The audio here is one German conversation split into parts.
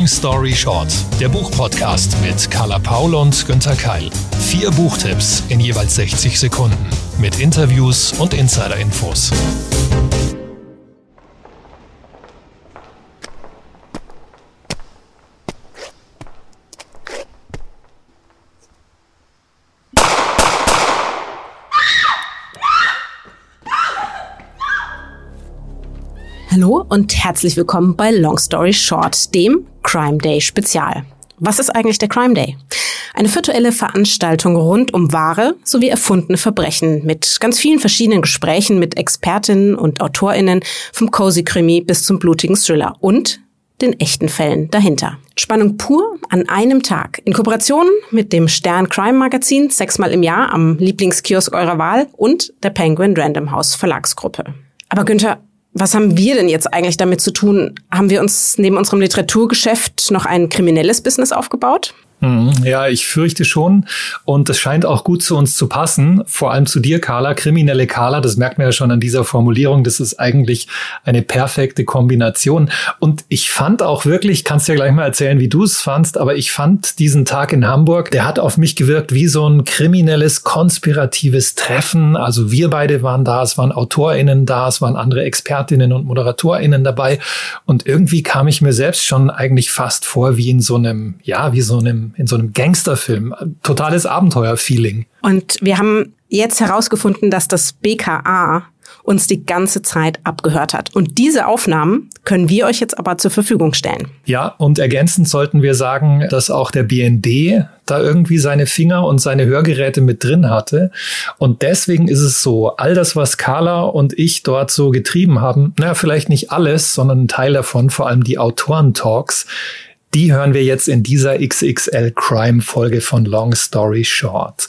Long Story Short, der Buchpodcast mit Carla Paul und Günther Keil. Vier Buchtipps in jeweils 60 Sekunden mit Interviews und Insider-Infos. Hallo und herzlich willkommen bei Long Story Short, dem Crime Day Spezial. Was ist eigentlich der Crime Day? Eine virtuelle Veranstaltung rund um wahre sowie erfundene Verbrechen mit ganz vielen verschiedenen Gesprächen mit Expertinnen und Autorinnen vom Cozy Krimi bis zum blutigen Thriller und den echten Fällen dahinter. Spannung pur an einem Tag. In Kooperation mit dem Stern Crime Magazin sechsmal im Jahr am Lieblingskiosk eurer Wahl und der Penguin Random House Verlagsgruppe. Aber Günther, was haben wir denn jetzt eigentlich damit zu tun? Haben wir uns neben unserem Literaturgeschäft noch ein kriminelles Business aufgebaut? Mhm. Ja, ich fürchte schon. Und es scheint auch gut zu uns zu passen. Vor allem zu dir, Carla. Kriminelle Carla, das merkt man ja schon an dieser Formulierung. Das ist eigentlich eine perfekte Kombination. Und ich fand auch wirklich, kannst ja gleich mal erzählen, wie du es fandst, aber ich fand diesen Tag in Hamburg, der hat auf mich gewirkt wie so ein kriminelles, konspiratives Treffen. Also wir beide waren da, es waren AutorInnen da, es waren andere ExpertInnen und ModeratorInnen dabei. Und irgendwie kam ich mir selbst schon eigentlich fast vor wie in so einem, ja, wie so einem in so einem Gangsterfilm. Totales Abenteuer-Feeling. Und wir haben jetzt herausgefunden, dass das BKA uns die ganze Zeit abgehört hat. Und diese Aufnahmen können wir euch jetzt aber zur Verfügung stellen. Ja, und ergänzend sollten wir sagen, dass auch der BND da irgendwie seine Finger und seine Hörgeräte mit drin hatte. Und deswegen ist es so, all das, was Carla und ich dort so getrieben haben, naja, vielleicht nicht alles, sondern ein Teil davon, vor allem die Autorentalks, die hören wir jetzt in dieser XXL Crime Folge von Long Story Short.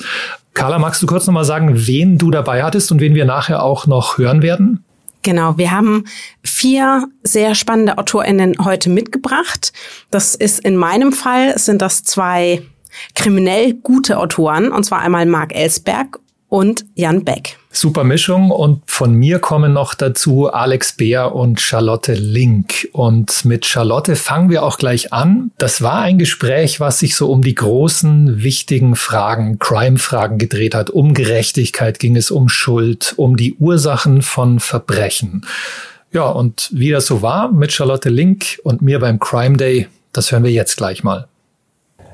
Carla, magst du kurz nochmal sagen, wen du dabei hattest und wen wir nachher auch noch hören werden? Genau, wir haben vier sehr spannende AutorInnen heute mitgebracht. Das ist in meinem Fall sind das zwei kriminell gute Autoren, und zwar einmal Marc Ellsberg und Jan Beck. Super Mischung und von mir kommen noch dazu Alex Beer und Charlotte Link. Und mit Charlotte fangen wir auch gleich an. Das war ein Gespräch, was sich so um die großen, wichtigen Fragen, Crime-Fragen gedreht hat. Um Gerechtigkeit ging es, um Schuld, um die Ursachen von Verbrechen. Ja, und wie das so war mit Charlotte Link und mir beim Crime Day, das hören wir jetzt gleich mal.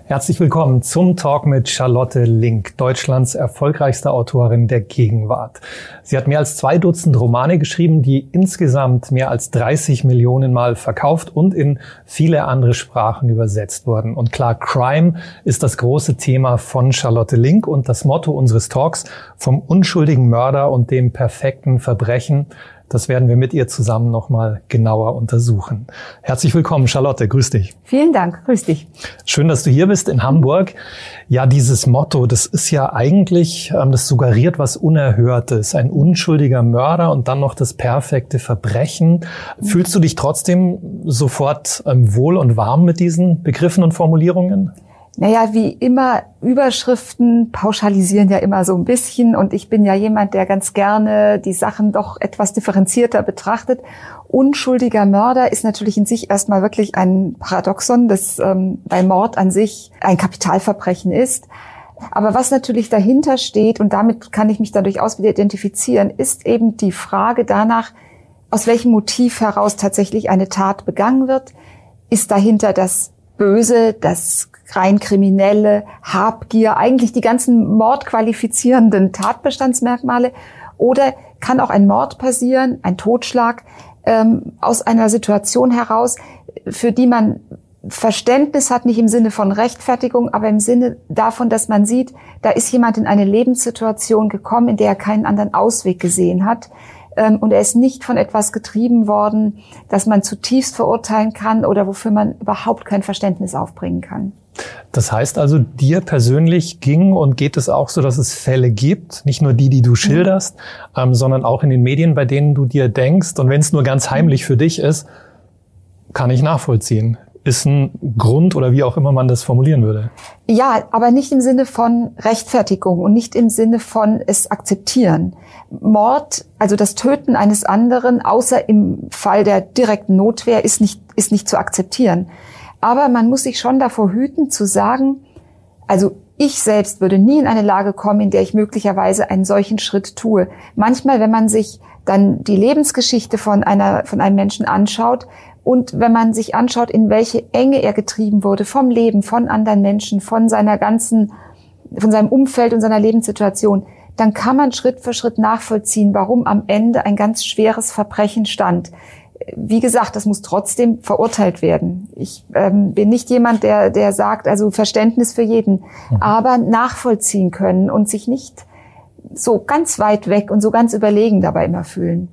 Herzlich willkommen zum Talk mit Charlotte Link, Deutschlands erfolgreichste Autorin der Gegenwart. Sie hat mehr als zwei Dutzend Romane geschrieben, die insgesamt mehr als 30 Millionen Mal verkauft und in viele andere Sprachen übersetzt wurden. Und klar, Crime ist das große Thema von Charlotte Link und das Motto unseres Talks vom unschuldigen Mörder und dem perfekten Verbrechen das werden wir mit ihr zusammen nochmal genauer untersuchen. Herzlich willkommen, Charlotte. Grüß dich. Vielen Dank. Grüß dich. Schön, dass du hier bist in Hamburg. Ja, dieses Motto, das ist ja eigentlich, ähm, das suggeriert was Unerhörtes. Ein unschuldiger Mörder und dann noch das perfekte Verbrechen. Fühlst du dich trotzdem sofort ähm, wohl und warm mit diesen Begriffen und Formulierungen? Naja, wie immer, Überschriften pauschalisieren ja immer so ein bisschen und ich bin ja jemand, der ganz gerne die Sachen doch etwas differenzierter betrachtet. Unschuldiger Mörder ist natürlich in sich erstmal wirklich ein Paradoxon, dass ähm, bei Mord an sich ein Kapitalverbrechen ist. Aber was natürlich dahinter steht, und damit kann ich mich dann durchaus wieder identifizieren, ist eben die Frage danach, aus welchem Motiv heraus tatsächlich eine Tat begangen wird. Ist dahinter das Böse, das rein kriminelle, Habgier, eigentlich die ganzen mordqualifizierenden Tatbestandsmerkmale. Oder kann auch ein Mord passieren, ein Totschlag ähm, aus einer Situation heraus, für die man Verständnis hat, nicht im Sinne von Rechtfertigung, aber im Sinne davon, dass man sieht, da ist jemand in eine Lebenssituation gekommen, in der er keinen anderen Ausweg gesehen hat. Ähm, und er ist nicht von etwas getrieben worden, das man zutiefst verurteilen kann oder wofür man überhaupt kein Verständnis aufbringen kann. Das heißt also, dir persönlich ging und geht es auch so, dass es Fälle gibt, nicht nur die, die du schilderst, mhm. ähm, sondern auch in den Medien, bei denen du dir denkst, und wenn es nur ganz heimlich für dich ist, kann ich nachvollziehen. Ist ein Grund oder wie auch immer man das formulieren würde. Ja, aber nicht im Sinne von Rechtfertigung und nicht im Sinne von es akzeptieren. Mord, also das Töten eines anderen, außer im Fall der direkten Notwehr, ist nicht, ist nicht zu akzeptieren. Aber man muss sich schon davor hüten zu sagen, also ich selbst würde nie in eine Lage kommen, in der ich möglicherweise einen solchen Schritt tue. Manchmal, wenn man sich dann die Lebensgeschichte von einer, von einem Menschen anschaut und wenn man sich anschaut, in welche Enge er getrieben wurde vom Leben, von anderen Menschen, von seiner ganzen, von seinem Umfeld und seiner Lebenssituation, dann kann man Schritt für Schritt nachvollziehen, warum am Ende ein ganz schweres Verbrechen stand. Wie gesagt, das muss trotzdem verurteilt werden. Ich ähm, bin nicht jemand, der, der sagt, also Verständnis für jeden, mhm. aber nachvollziehen können und sich nicht so ganz weit weg und so ganz überlegen dabei immer fühlen.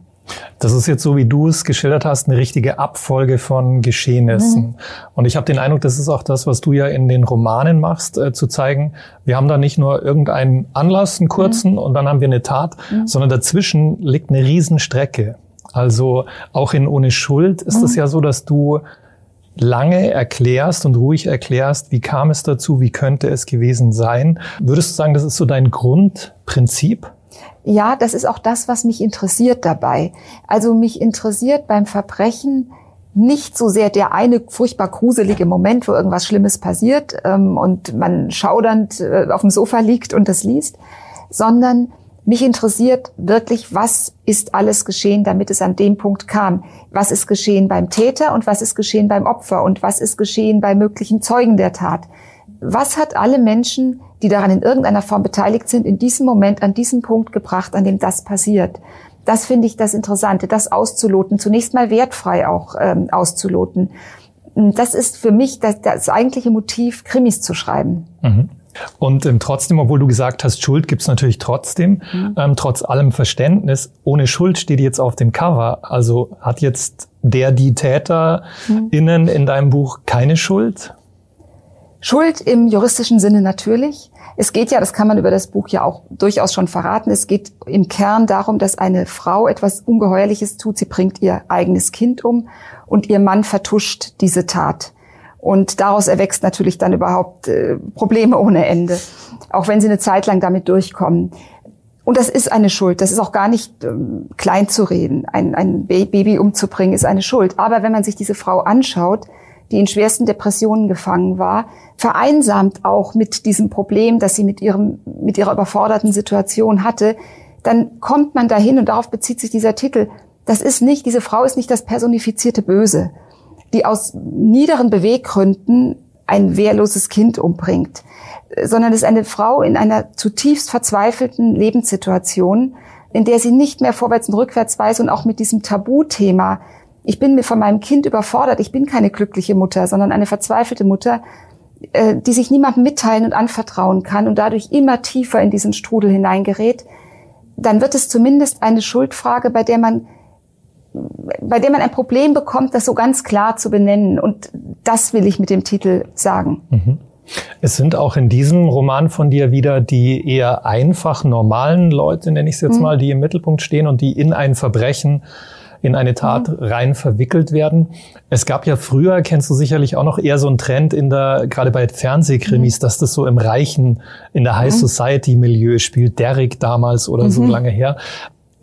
Das ist jetzt so, wie du es geschildert hast, eine richtige Abfolge von Geschehnissen. Mhm. Und ich habe den Eindruck, das ist auch das, was du ja in den Romanen machst, äh, zu zeigen, wir haben da nicht nur irgendeinen Anlass, einen kurzen, mhm. und dann haben wir eine Tat, mhm. sondern dazwischen liegt eine Riesenstrecke. Also auch in Ohne Schuld ist es mhm. ja so, dass du lange erklärst und ruhig erklärst, wie kam es dazu, wie könnte es gewesen sein. Würdest du sagen, das ist so dein Grundprinzip? Ja, das ist auch das, was mich interessiert dabei. Also mich interessiert beim Verbrechen nicht so sehr der eine furchtbar gruselige Moment, wo irgendwas Schlimmes passiert ähm, und man schaudernd äh, auf dem Sofa liegt und das liest, sondern mich interessiert wirklich, was ist alles geschehen, damit es an dem Punkt kam. Was ist geschehen beim Täter und was ist geschehen beim Opfer und was ist geschehen bei möglichen Zeugen der Tat. Was hat alle Menschen, die daran in irgendeiner Form beteiligt sind, in diesem Moment an diesen Punkt gebracht, an dem das passiert? Das finde ich das Interessante, das auszuloten, zunächst mal wertfrei auch ähm, auszuloten. Das ist für mich das, das eigentliche Motiv, Krimis zu schreiben. Mhm. Und ähm, trotzdem, obwohl du gesagt hast, Schuld gibt's natürlich trotzdem, mhm. ähm, trotz allem Verständnis, ohne Schuld steht jetzt auf dem Cover. Also hat jetzt der, die TäterInnen mhm. in deinem Buch keine Schuld? Schuld im juristischen Sinne natürlich. Es geht ja, das kann man über das Buch ja auch durchaus schon verraten, es geht im Kern darum, dass eine Frau etwas Ungeheuerliches tut. Sie bringt ihr eigenes Kind um und ihr Mann vertuscht diese Tat. Und daraus erwächst natürlich dann überhaupt äh, Probleme ohne Ende, auch wenn sie eine Zeit lang damit durchkommen. Und das ist eine Schuld. Das ist auch gar nicht ähm, klein zu reden. Ein, ein Baby umzubringen ist eine Schuld. Aber wenn man sich diese Frau anschaut, die in schwersten Depressionen gefangen war, vereinsamt auch mit diesem Problem, das sie mit ihrem, mit ihrer überforderten Situation hatte, dann kommt man dahin und darauf bezieht sich dieser Titel. Das ist nicht, diese Frau ist nicht das personifizierte Böse, die aus niederen Beweggründen ein wehrloses Kind umbringt, sondern es ist eine Frau in einer zutiefst verzweifelten Lebenssituation, in der sie nicht mehr vorwärts und rückwärts weiß und auch mit diesem Tabuthema, ich bin mir von meinem Kind überfordert, ich bin keine glückliche Mutter, sondern eine verzweifelte Mutter, äh, die sich niemandem mitteilen und anvertrauen kann und dadurch immer tiefer in diesen Strudel hineingerät, dann wird es zumindest eine Schuldfrage, bei der man bei dem man ein Problem bekommt, das so ganz klar zu benennen. Und das will ich mit dem Titel sagen. Mhm. Es sind auch in diesem Roman von dir wieder die eher einfach normalen Leute, nenne ich es jetzt mhm. mal, die im Mittelpunkt stehen und die in ein Verbrechen in eine Tat mhm. rein verwickelt werden. Es gab ja früher, kennst du sicherlich auch noch eher so einen Trend in der, gerade bei Fernsehkrimis, mhm. dass das so im reichen, in der High mhm. Society Milieu spielt. Derrick damals oder so mhm. lange her.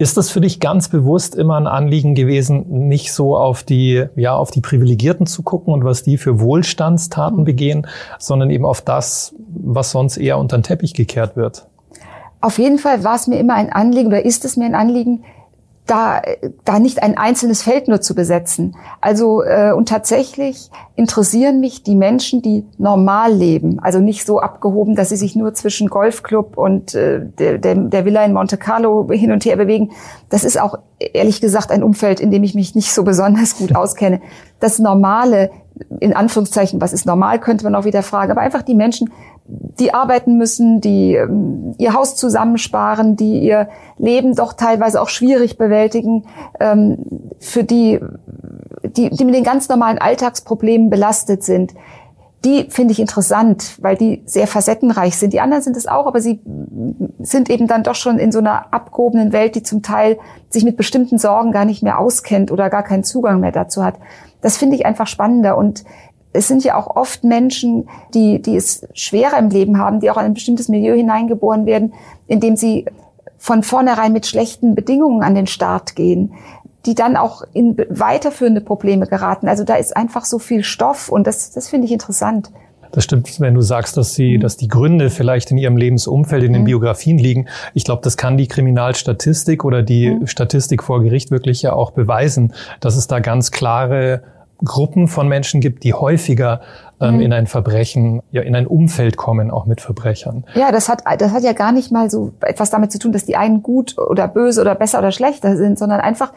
Ist das für dich ganz bewusst immer ein Anliegen gewesen, nicht so auf die, ja, auf die Privilegierten zu gucken und was die für Wohlstandstaten begehen, sondern eben auf das, was sonst eher unter den Teppich gekehrt wird? Auf jeden Fall war es mir immer ein Anliegen oder ist es mir ein Anliegen, da, da nicht ein einzelnes Feld nur zu besetzen. Also äh, und tatsächlich interessieren mich die Menschen, die normal leben, also nicht so abgehoben, dass sie sich nur zwischen Golfclub und äh, der, der, der Villa in Monte Carlo hin und her bewegen. Das ist auch ehrlich gesagt ein Umfeld, in dem ich mich nicht so besonders gut auskenne. Das Normale, in Anführungszeichen, was ist normal, könnte man auch wieder fragen, aber einfach die Menschen, die arbeiten müssen, die ähm, ihr Haus zusammensparen, die ihr Leben doch teilweise auch schwierig bewältigen, ähm, für die, die, die mit den ganz normalen Alltagsproblemen belastet sind. Die finde ich interessant, weil die sehr facettenreich sind. Die anderen sind es auch, aber sie sind eben dann doch schon in so einer abgehobenen Welt, die zum Teil sich mit bestimmten Sorgen gar nicht mehr auskennt oder gar keinen Zugang mehr dazu hat. Das finde ich einfach spannender und es sind ja auch oft Menschen, die, die es schwerer im Leben haben, die auch in ein bestimmtes Milieu hineingeboren werden, in dem sie von vornherein mit schlechten Bedingungen an den Start gehen. Die dann auch in weiterführende Probleme geraten. Also da ist einfach so viel Stoff und das, das finde ich interessant. Das stimmt, wenn du sagst, dass sie, mhm. dass die Gründe vielleicht in ihrem Lebensumfeld, in den mhm. Biografien liegen. Ich glaube, das kann die Kriminalstatistik oder die mhm. Statistik vor Gericht wirklich ja auch beweisen, dass es da ganz klare Gruppen von Menschen gibt, die häufiger ähm, mhm. in ein Verbrechen, ja, in ein Umfeld kommen, auch mit Verbrechern. Ja, das hat, das hat ja gar nicht mal so etwas damit zu tun, dass die einen gut oder böse oder besser oder schlechter sind, sondern einfach,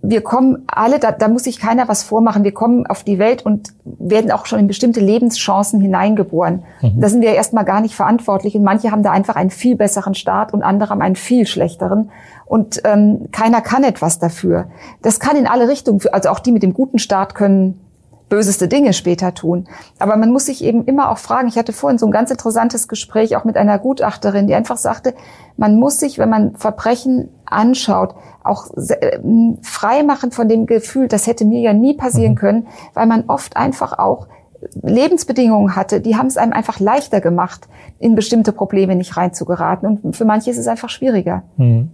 wir kommen alle, da, da muss sich keiner was vormachen, wir kommen auf die Welt und werden auch schon in bestimmte Lebenschancen hineingeboren. Mhm. Da sind wir erstmal gar nicht verantwortlich und manche haben da einfach einen viel besseren Start und andere haben einen viel schlechteren und ähm, keiner kann etwas dafür. Das kann in alle Richtungen, also auch die mit dem guten Start können böseste Dinge später tun. Aber man muss sich eben immer auch fragen, ich hatte vorhin so ein ganz interessantes Gespräch auch mit einer Gutachterin, die einfach sagte, man muss sich, wenn man Verbrechen anschaut, auch äh, frei machen von dem Gefühl, das hätte mir ja nie passieren mhm. können, weil man oft einfach auch Lebensbedingungen hatte, die haben es einem einfach leichter gemacht, in bestimmte Probleme nicht reinzugeraten. Und für manche ist es einfach schwieriger. Mhm.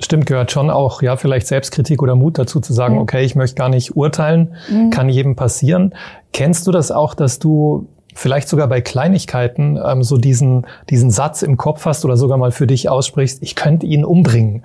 Stimmt, gehört schon auch, ja, vielleicht Selbstkritik oder Mut dazu zu sagen, mhm. okay, ich möchte gar nicht urteilen, mhm. kann jedem passieren. Kennst du das auch, dass du vielleicht sogar bei Kleinigkeiten ähm, so diesen, diesen Satz im Kopf hast oder sogar mal für dich aussprichst, ich könnte ihn umbringen?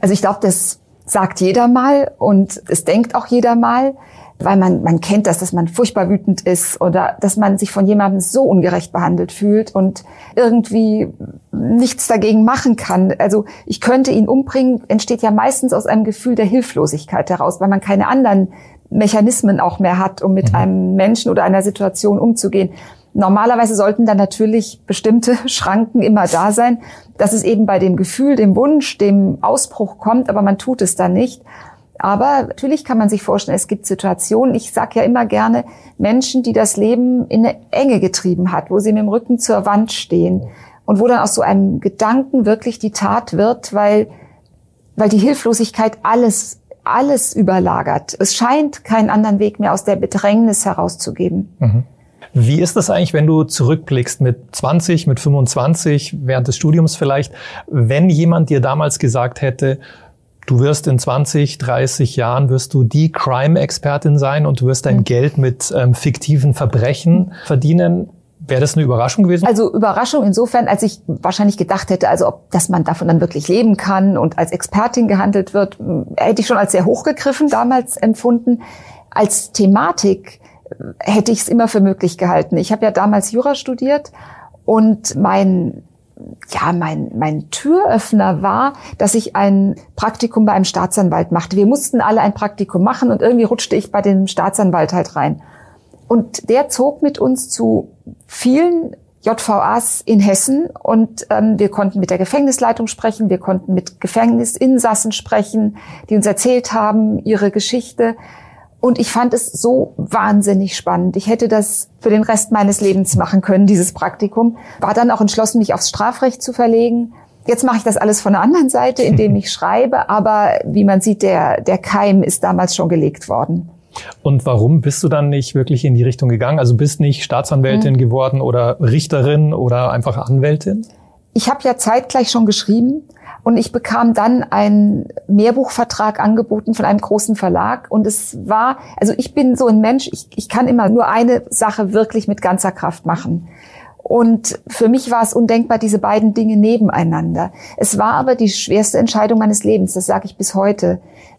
Also ich glaube, das sagt jeder mal und es denkt auch jeder mal weil man, man kennt das, dass man furchtbar wütend ist oder dass man sich von jemandem so ungerecht behandelt fühlt und irgendwie nichts dagegen machen kann. Also ich könnte ihn umbringen, entsteht ja meistens aus einem Gefühl der Hilflosigkeit heraus, weil man keine anderen Mechanismen auch mehr hat, um mit mhm. einem Menschen oder einer Situation umzugehen. Normalerweise sollten dann natürlich bestimmte Schranken immer da sein, dass es eben bei dem Gefühl, dem Wunsch, dem Ausbruch kommt, aber man tut es dann nicht. Aber natürlich kann man sich vorstellen, es gibt Situationen, ich sage ja immer gerne, Menschen, die das Leben in eine Enge getrieben hat, wo sie mit dem Rücken zur Wand stehen und wo dann aus so einem Gedanken wirklich die Tat wird, weil, weil die Hilflosigkeit alles, alles überlagert. Es scheint keinen anderen Weg mehr aus der Bedrängnis herauszugeben. Mhm. Wie ist das eigentlich, wenn du zurückblickst mit 20, mit 25, während des Studiums vielleicht, wenn jemand dir damals gesagt hätte, Du wirst in 20, 30 Jahren wirst du die Crime-Expertin sein und du wirst dein mhm. Geld mit ähm, fiktiven Verbrechen verdienen. Wäre das eine Überraschung gewesen? Also Überraschung insofern, als ich wahrscheinlich gedacht hätte, also ob, dass man davon dann wirklich leben kann und als Expertin gehandelt wird, hätte ich schon als sehr hochgegriffen damals empfunden. Als Thematik hätte ich es immer für möglich gehalten. Ich habe ja damals Jura studiert und mein ja, mein, mein Türöffner war, dass ich ein Praktikum bei einem Staatsanwalt machte. Wir mussten alle ein Praktikum machen und irgendwie rutschte ich bei dem Staatsanwalt halt rein. Und der zog mit uns zu vielen JVAs in Hessen und ähm, wir konnten mit der Gefängnisleitung sprechen, wir konnten mit Gefängnisinsassen sprechen, die uns erzählt haben, ihre Geschichte. Und ich fand es so wahnsinnig spannend. Ich hätte das für den Rest meines Lebens machen können, dieses Praktikum. War dann auch entschlossen, mich aufs Strafrecht zu verlegen. Jetzt mache ich das alles von der anderen Seite, indem ich schreibe. Aber wie man sieht, der, der Keim ist damals schon gelegt worden. Und warum bist du dann nicht wirklich in die Richtung gegangen? Also bist nicht Staatsanwältin mhm. geworden oder Richterin oder einfach Anwältin? Ich habe ja zeitgleich schon geschrieben und ich bekam dann einen Mehrbuchvertrag angeboten von einem großen Verlag. Und es war, also ich bin so ein Mensch, ich, ich kann immer nur eine Sache wirklich mit ganzer Kraft machen. Und für mich war es undenkbar, diese beiden Dinge nebeneinander. Es war aber die schwerste Entscheidung meines Lebens, das sage ich bis heute.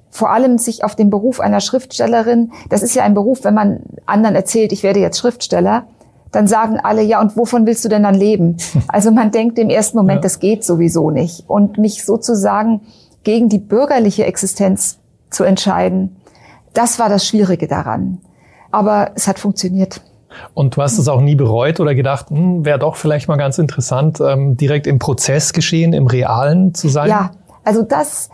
Vor allem sich auf den Beruf einer Schriftstellerin, das ist ja ein Beruf, wenn man anderen erzählt, ich werde jetzt Schriftsteller, dann sagen alle, ja, und wovon willst du denn dann leben? Also man denkt im ersten Moment, ja. das geht sowieso nicht. Und mich sozusagen gegen die bürgerliche Existenz zu entscheiden, das war das Schwierige daran. Aber es hat funktioniert. Und du hast es auch nie bereut oder gedacht, hm, wäre doch vielleicht mal ganz interessant, ähm, direkt im Prozess geschehen, im Realen zu sein? Ja, also das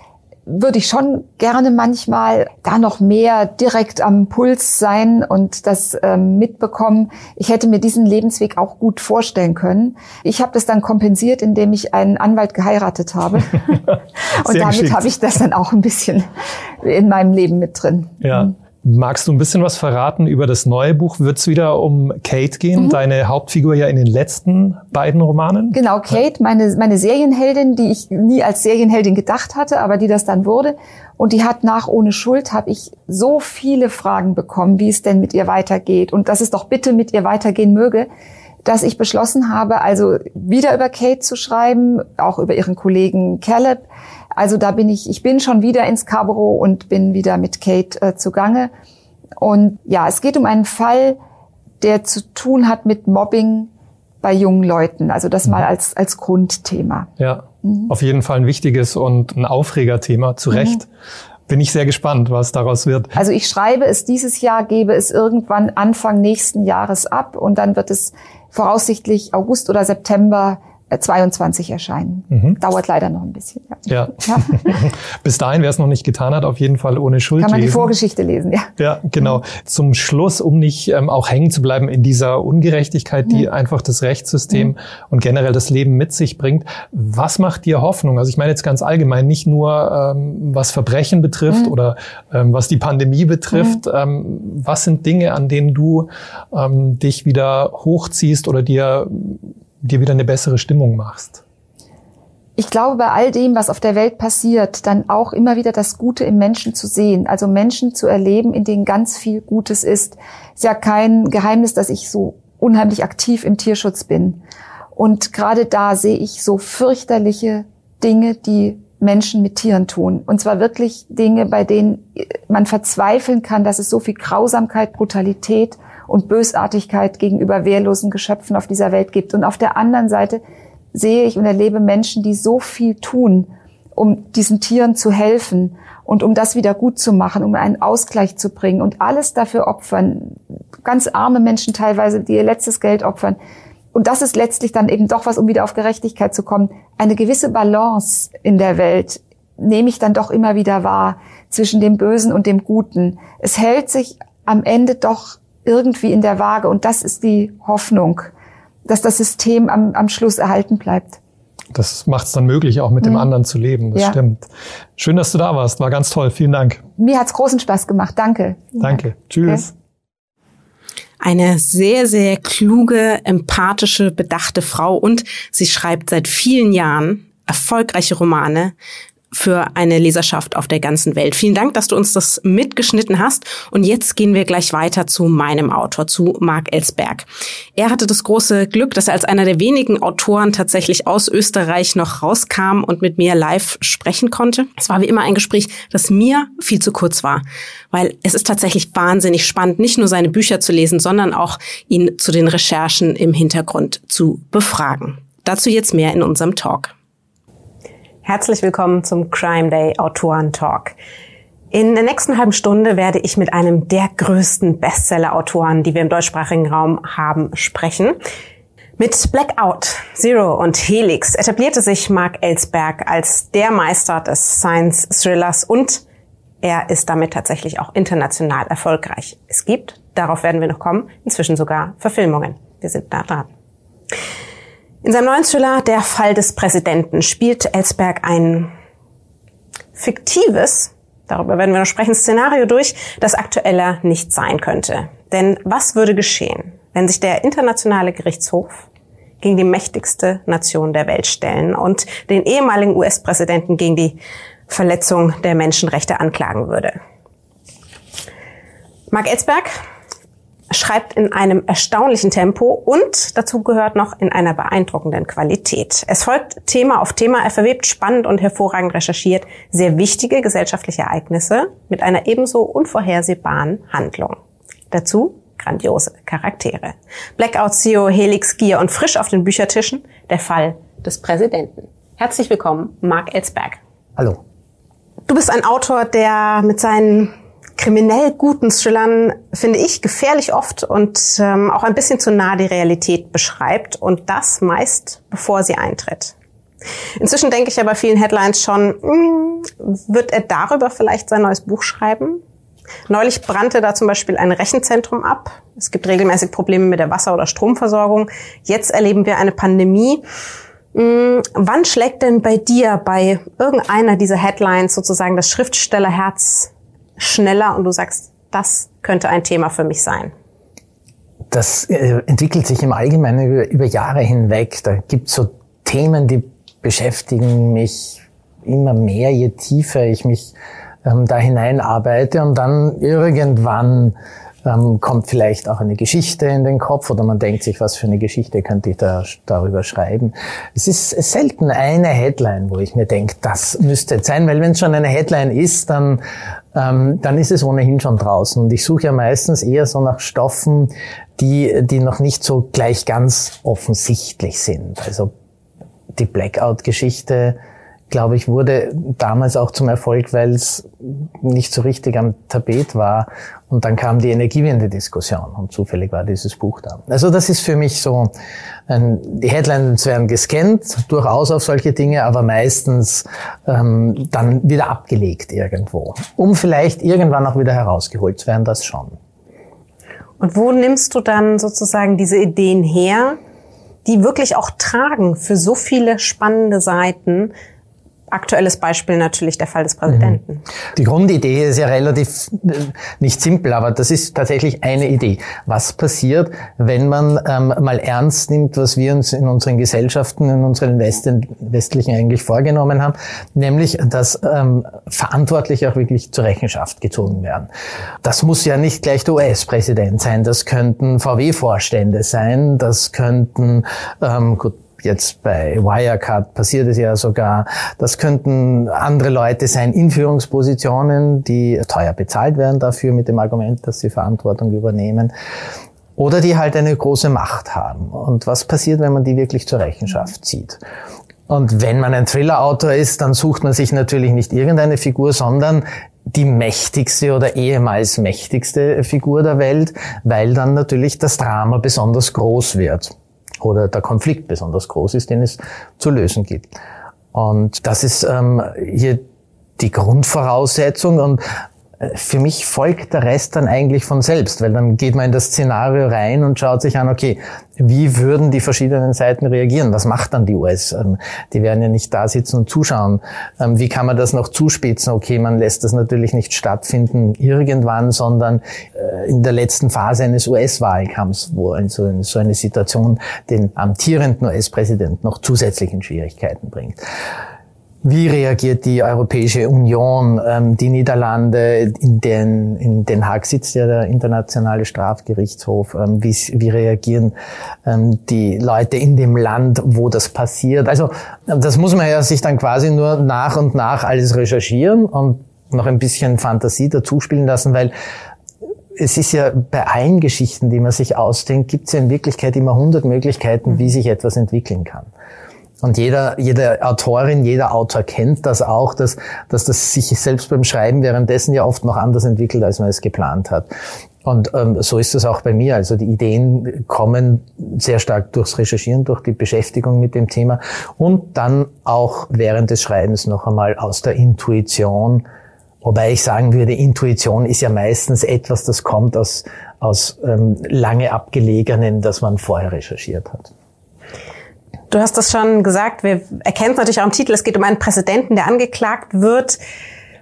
würde ich schon gerne manchmal da noch mehr direkt am Puls sein und das ähm, mitbekommen. Ich hätte mir diesen Lebensweg auch gut vorstellen können. Ich habe das dann kompensiert, indem ich einen Anwalt geheiratet habe. und damit habe ich das dann auch ein bisschen in meinem Leben mit drin. Ja. Magst du ein bisschen was verraten über das neue Buch? Wird es wieder um Kate gehen, mhm. deine Hauptfigur ja in den letzten beiden Romanen? Genau, Kate, meine, meine Serienheldin, die ich nie als Serienheldin gedacht hatte, aber die das dann wurde. Und die hat nach Ohne Schuld, habe ich so viele Fragen bekommen, wie es denn mit ihr weitergeht und dass es doch bitte mit ihr weitergehen möge, dass ich beschlossen habe, also wieder über Kate zu schreiben, auch über ihren Kollegen Caleb also da bin ich, ich bin schon wieder ins Scarborough und bin wieder mit Kate äh, zugange. Und ja, es geht um einen Fall, der zu tun hat mit Mobbing bei jungen Leuten. Also das mhm. mal als, als Grundthema. Ja, mhm. auf jeden Fall ein wichtiges und ein Aufregerthema, zu Recht. Mhm. Bin ich sehr gespannt, was daraus wird. Also ich schreibe es dieses Jahr, gebe es irgendwann Anfang nächsten Jahres ab und dann wird es voraussichtlich August oder September 22 äh, erscheinen. Mhm. Dauert leider noch ein bisschen. Ja. ja. Bis dahin, wer es noch nicht getan hat, auf jeden Fall ohne Schuld Kann man lesen. die Vorgeschichte lesen, ja. Ja, genau. Mhm. Zum Schluss, um nicht ähm, auch hängen zu bleiben in dieser Ungerechtigkeit, die mhm. einfach das Rechtssystem mhm. und generell das Leben mit sich bringt. Was macht dir Hoffnung? Also ich meine jetzt ganz allgemein, nicht nur ähm, was Verbrechen betrifft mhm. oder ähm, was die Pandemie betrifft. Mhm. Ähm, was sind Dinge, an denen du ähm, dich wieder hochziehst oder dir dir wieder eine bessere Stimmung machst? Ich glaube, bei all dem, was auf der Welt passiert, dann auch immer wieder das Gute im Menschen zu sehen, also Menschen zu erleben, in denen ganz viel Gutes ist. Ist ja kein Geheimnis, dass ich so unheimlich aktiv im Tierschutz bin. Und gerade da sehe ich so fürchterliche Dinge, die Menschen mit Tieren tun. Und zwar wirklich Dinge, bei denen man verzweifeln kann, dass es so viel Grausamkeit, Brutalität und Bösartigkeit gegenüber wehrlosen Geschöpfen auf dieser Welt gibt. Und auf der anderen Seite sehe ich und erlebe Menschen, die so viel tun, um diesen Tieren zu helfen und um das wieder gut zu machen, um einen Ausgleich zu bringen und alles dafür opfern. Ganz arme Menschen teilweise, die ihr letztes Geld opfern. Und das ist letztlich dann eben doch was, um wieder auf Gerechtigkeit zu kommen. Eine gewisse Balance in der Welt nehme ich dann doch immer wieder wahr zwischen dem Bösen und dem Guten. Es hält sich am Ende doch irgendwie in der Waage. Und das ist die Hoffnung, dass das System am, am Schluss erhalten bleibt. Das macht es dann möglich, auch mit mhm. dem anderen zu leben. Das ja. stimmt. Schön, dass du da warst. War ganz toll. Vielen Dank. Mir hat's großen Spaß gemacht. Danke. Danke. Dank. Tschüss. Okay. Eine sehr, sehr kluge, empathische, bedachte Frau und sie schreibt seit vielen Jahren erfolgreiche Romane für eine Leserschaft auf der ganzen Welt. Vielen Dank, dass du uns das mitgeschnitten hast. Und jetzt gehen wir gleich weiter zu meinem Autor, zu Marc Ellsberg. Er hatte das große Glück, dass er als einer der wenigen Autoren tatsächlich aus Österreich noch rauskam und mit mir live sprechen konnte. Es war wie immer ein Gespräch, das mir viel zu kurz war, weil es ist tatsächlich wahnsinnig spannend, nicht nur seine Bücher zu lesen, sondern auch ihn zu den Recherchen im Hintergrund zu befragen. Dazu jetzt mehr in unserem Talk. Herzlich willkommen zum Crime Day Autoren Talk. In der nächsten halben Stunde werde ich mit einem der größten Bestseller-Autoren, die wir im deutschsprachigen Raum haben, sprechen. Mit Blackout, Zero und Helix etablierte sich Mark Ellsberg als der Meister des Science-Thrillers und er ist damit tatsächlich auch international erfolgreich. Es gibt, darauf werden wir noch kommen, inzwischen sogar Verfilmungen. Wir sind da dran. In seinem neuen Thriller Der Fall des Präsidenten spielt Ellsberg ein fiktives, darüber werden wir noch sprechen, Szenario durch, das aktueller nicht sein könnte. Denn was würde geschehen, wenn sich der internationale Gerichtshof gegen die mächtigste Nation der Welt stellen und den ehemaligen US-Präsidenten gegen die Verletzung der Menschenrechte anklagen würde? Mark Ellsberg schreibt in einem erstaunlichen Tempo und dazu gehört noch in einer beeindruckenden Qualität. Es folgt Thema auf Thema, er verwebt spannend und hervorragend recherchiert sehr wichtige gesellschaftliche Ereignisse mit einer ebenso unvorhersehbaren Handlung. Dazu grandiose Charaktere. Blackout CEO, Helix Gier und frisch auf den Büchertischen der Fall des Präsidenten. Herzlich willkommen, Mark Ellsberg. Hallo. Du bist ein Autor, der mit seinen kriminell guten Thrillern, finde ich, gefährlich oft und ähm, auch ein bisschen zu nah die Realität beschreibt und das meist bevor sie eintritt. Inzwischen denke ich ja bei vielen Headlines schon, mh, hm, wird er darüber vielleicht sein neues Buch schreiben? Neulich brannte da zum Beispiel ein Rechenzentrum ab. Es gibt regelmäßig Probleme mit der Wasser- oder Stromversorgung. Jetzt erleben wir eine Pandemie. Hm, wann schlägt denn bei dir bei irgendeiner dieser Headlines sozusagen das Schriftstellerherz schneller und du sagst, das könnte ein Thema für mich sein? Das äh, entwickelt sich im Allgemeinen über, über Jahre hinweg. Da gibt es so Themen, die beschäftigen mich immer mehr, je tiefer ich mich ähm, da hineinarbeite und dann irgendwann ähm, kommt vielleicht auch eine Geschichte in den Kopf oder man denkt sich, was für eine Geschichte könnte ich da darüber schreiben. Es ist selten eine Headline, wo ich mir denke, das müsste jetzt sein, weil wenn es schon eine Headline ist, dann, ähm, dann ist es ohnehin schon draußen. Und ich suche ja meistens eher so nach Stoffen, die, die noch nicht so gleich ganz offensichtlich sind. Also die Blackout-Geschichte, glaube ich, wurde damals auch zum Erfolg, weil es nicht so richtig am Tapet war. Und dann kam die Energiewende-Diskussion und zufällig war dieses Buch da. Also das ist für mich so, ein, die Headlines werden gescannt, durchaus auf solche Dinge, aber meistens ähm, dann wieder abgelegt irgendwo, um vielleicht irgendwann auch wieder herausgeholt zu werden, das schon. Und wo nimmst du dann sozusagen diese Ideen her, die wirklich auch tragen für so viele spannende Seiten, Aktuelles Beispiel natürlich der Fall des Präsidenten. Mhm. Die Grundidee ist ja relativ äh, nicht simpel, aber das ist tatsächlich eine Idee. Was passiert, wenn man ähm, mal ernst nimmt, was wir uns in unseren Gesellschaften, in unseren Westen, westlichen eigentlich vorgenommen haben, nämlich, dass ähm, Verantwortliche auch wirklich zur Rechenschaft gezogen werden. Das muss ja nicht gleich der US-Präsident sein, das könnten VW-Vorstände sein, das könnten, ähm, gut, Jetzt bei Wirecard passiert es ja sogar. Das könnten andere Leute sein in Führungspositionen, die teuer bezahlt werden dafür mit dem Argument, dass sie Verantwortung übernehmen. Oder die halt eine große Macht haben. Und was passiert, wenn man die wirklich zur Rechenschaft zieht? Und wenn man ein Thriller-Autor ist, dann sucht man sich natürlich nicht irgendeine Figur, sondern die mächtigste oder ehemals mächtigste Figur der Welt, weil dann natürlich das Drama besonders groß wird oder der Konflikt besonders groß ist, den es zu lösen gibt. Und das ist ähm, hier die Grundvoraussetzung und für mich folgt der Rest dann eigentlich von selbst, weil dann geht man in das Szenario rein und schaut sich an, okay, wie würden die verschiedenen Seiten reagieren? Was macht dann die US? Ähm, die werden ja nicht da sitzen und zuschauen. Ähm, wie kann man das noch zuspitzen? Okay, man lässt das natürlich nicht stattfinden irgendwann, sondern äh, in der letzten Phase eines US-Wahlkampfs, wo so eine Situation den amtierenden US-Präsidenten noch zusätzlich in Schwierigkeiten bringt. Wie reagiert die Europäische Union, ähm, die Niederlande, in den, in Den Haag sitzt ja der internationale Strafgerichtshof, ähm, wie, wie reagieren ähm, die Leute in dem Land, wo das passiert? Also das muss man ja sich dann quasi nur nach und nach alles recherchieren und noch ein bisschen Fantasie dazu spielen lassen, weil es ist ja bei allen Geschichten, die man sich ausdenkt, gibt es ja in Wirklichkeit immer hundert Möglichkeiten, wie sich etwas entwickeln kann. Und jeder, jede Autorin, jeder Autor kennt das auch, dass, dass das sich selbst beim Schreiben währenddessen ja oft noch anders entwickelt, als man es geplant hat. Und ähm, so ist es auch bei mir. Also die Ideen kommen sehr stark durchs Recherchieren, durch die Beschäftigung mit dem Thema und dann auch während des Schreibens noch einmal aus der Intuition. Wobei ich sagen würde, Intuition ist ja meistens etwas, das kommt aus, aus ähm, lange abgelegenen, das man vorher recherchiert hat. Du hast das schon gesagt, wir erkennen es natürlich auch im Titel, es geht um einen Präsidenten, der angeklagt wird.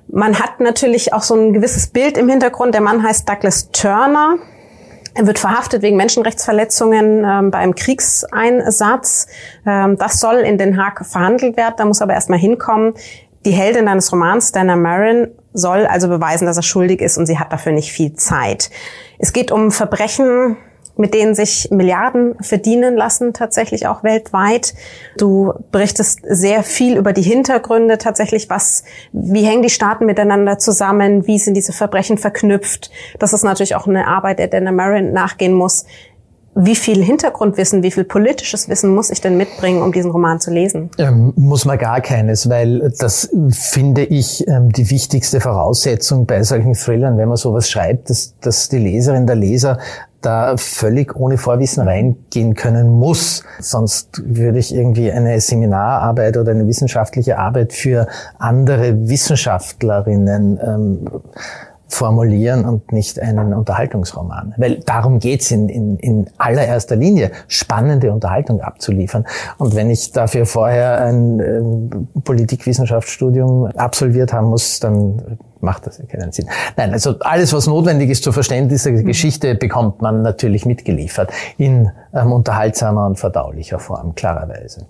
Man hat natürlich auch so ein gewisses Bild im Hintergrund. Der Mann heißt Douglas Turner. Er wird verhaftet wegen Menschenrechtsverletzungen ähm, bei einem Kriegseinsatz. Ähm, das soll in Den Haag verhandelt werden, da muss aber erstmal hinkommen. Die Heldin deines Romans, Dana Marin, soll also beweisen, dass er schuldig ist und sie hat dafür nicht viel Zeit. Es geht um Verbrechen, mit denen sich Milliarden verdienen lassen, tatsächlich auch weltweit. Du berichtest sehr viel über die Hintergründe tatsächlich, was, wie hängen die Staaten miteinander zusammen, wie sind diese Verbrechen verknüpft. Das ist natürlich auch eine Arbeit, der Dana Marin nachgehen muss. Wie viel Hintergrundwissen, wie viel politisches Wissen muss ich denn mitbringen, um diesen Roman zu lesen? Ähm, muss man gar keines, weil das finde ich ähm, die wichtigste Voraussetzung bei solchen Thrillern, wenn man sowas schreibt, dass, dass die Leserin, der Leser da völlig ohne Vorwissen reingehen können muss. Sonst würde ich irgendwie eine Seminararbeit oder eine wissenschaftliche Arbeit für andere Wissenschaftlerinnen ähm, formulieren und nicht einen Unterhaltungsroman. Weil darum geht's in, in, in allererster Linie, spannende Unterhaltung abzuliefern. Und wenn ich dafür vorher ein äh, Politikwissenschaftsstudium absolviert haben muss, dann macht das ja keinen Sinn. Nein, also alles, was notwendig ist zur Verständnis der mhm. Geschichte, bekommt man natürlich mitgeliefert in ähm, unterhaltsamer und verdaulicher Form, klarerweise.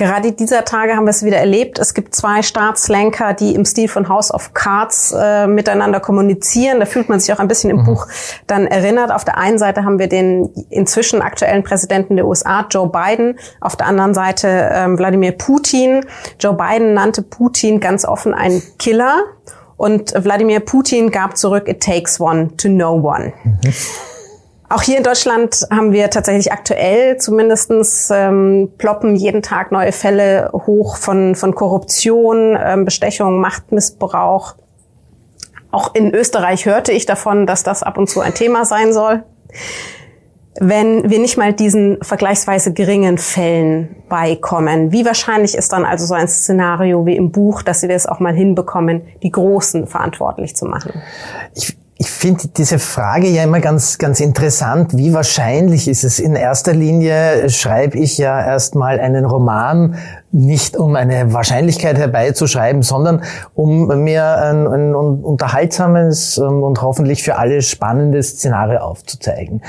Gerade dieser Tage haben wir es wieder erlebt. Es gibt zwei Staatslenker, die im Stil von House of Cards äh, miteinander kommunizieren. Da fühlt man sich auch ein bisschen im mhm. Buch dann erinnert. Auf der einen Seite haben wir den inzwischen aktuellen Präsidenten der USA, Joe Biden. Auf der anderen Seite ähm, Wladimir Putin. Joe Biden nannte Putin ganz offen einen Killer. Und Wladimir Putin gab zurück, it takes one to know one. Mhm. Auch hier in Deutschland haben wir tatsächlich aktuell zumindestens ähm, ploppen jeden Tag neue Fälle hoch von, von Korruption, ähm, Bestechung, Machtmissbrauch. Auch in Österreich hörte ich davon, dass das ab und zu ein Thema sein soll. Wenn wir nicht mal diesen vergleichsweise geringen Fällen beikommen, wie wahrscheinlich ist dann also so ein Szenario wie im Buch, dass Sie das auch mal hinbekommen, die Großen verantwortlich zu machen? Ich ich finde diese Frage ja immer ganz, ganz interessant. Wie wahrscheinlich ist es? In erster Linie schreibe ich ja erstmal einen Roman, nicht um eine Wahrscheinlichkeit herbeizuschreiben, sondern um mir ein, ein unterhaltsames ähm, und hoffentlich für alle spannendes Szenario aufzuzeigen.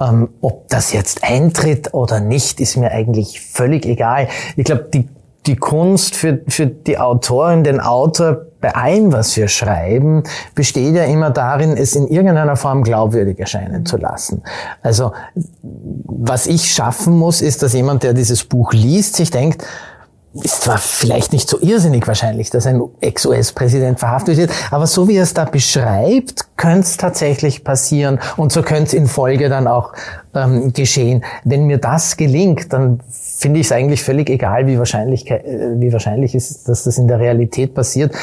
Ähm, ob das jetzt eintritt oder nicht, ist mir eigentlich völlig egal. Ich glaube, die die Kunst für, für die Autorin, den Autor bei allem, was wir schreiben, besteht ja immer darin, es in irgendeiner Form glaubwürdig erscheinen zu lassen. Also, was ich schaffen muss, ist, dass jemand, der dieses Buch liest, sich denkt, ist zwar vielleicht nicht so irrsinnig wahrscheinlich, dass ein Ex-US-Präsident verhaftet wird, aber so wie er es da beschreibt, könnte es tatsächlich passieren und so könnte es in Folge dann auch ähm, geschehen. Wenn mir das gelingt, dann finde ich es eigentlich völlig egal, wie wahrscheinlich, äh, wie wahrscheinlich ist, dass das in der Realität passiert.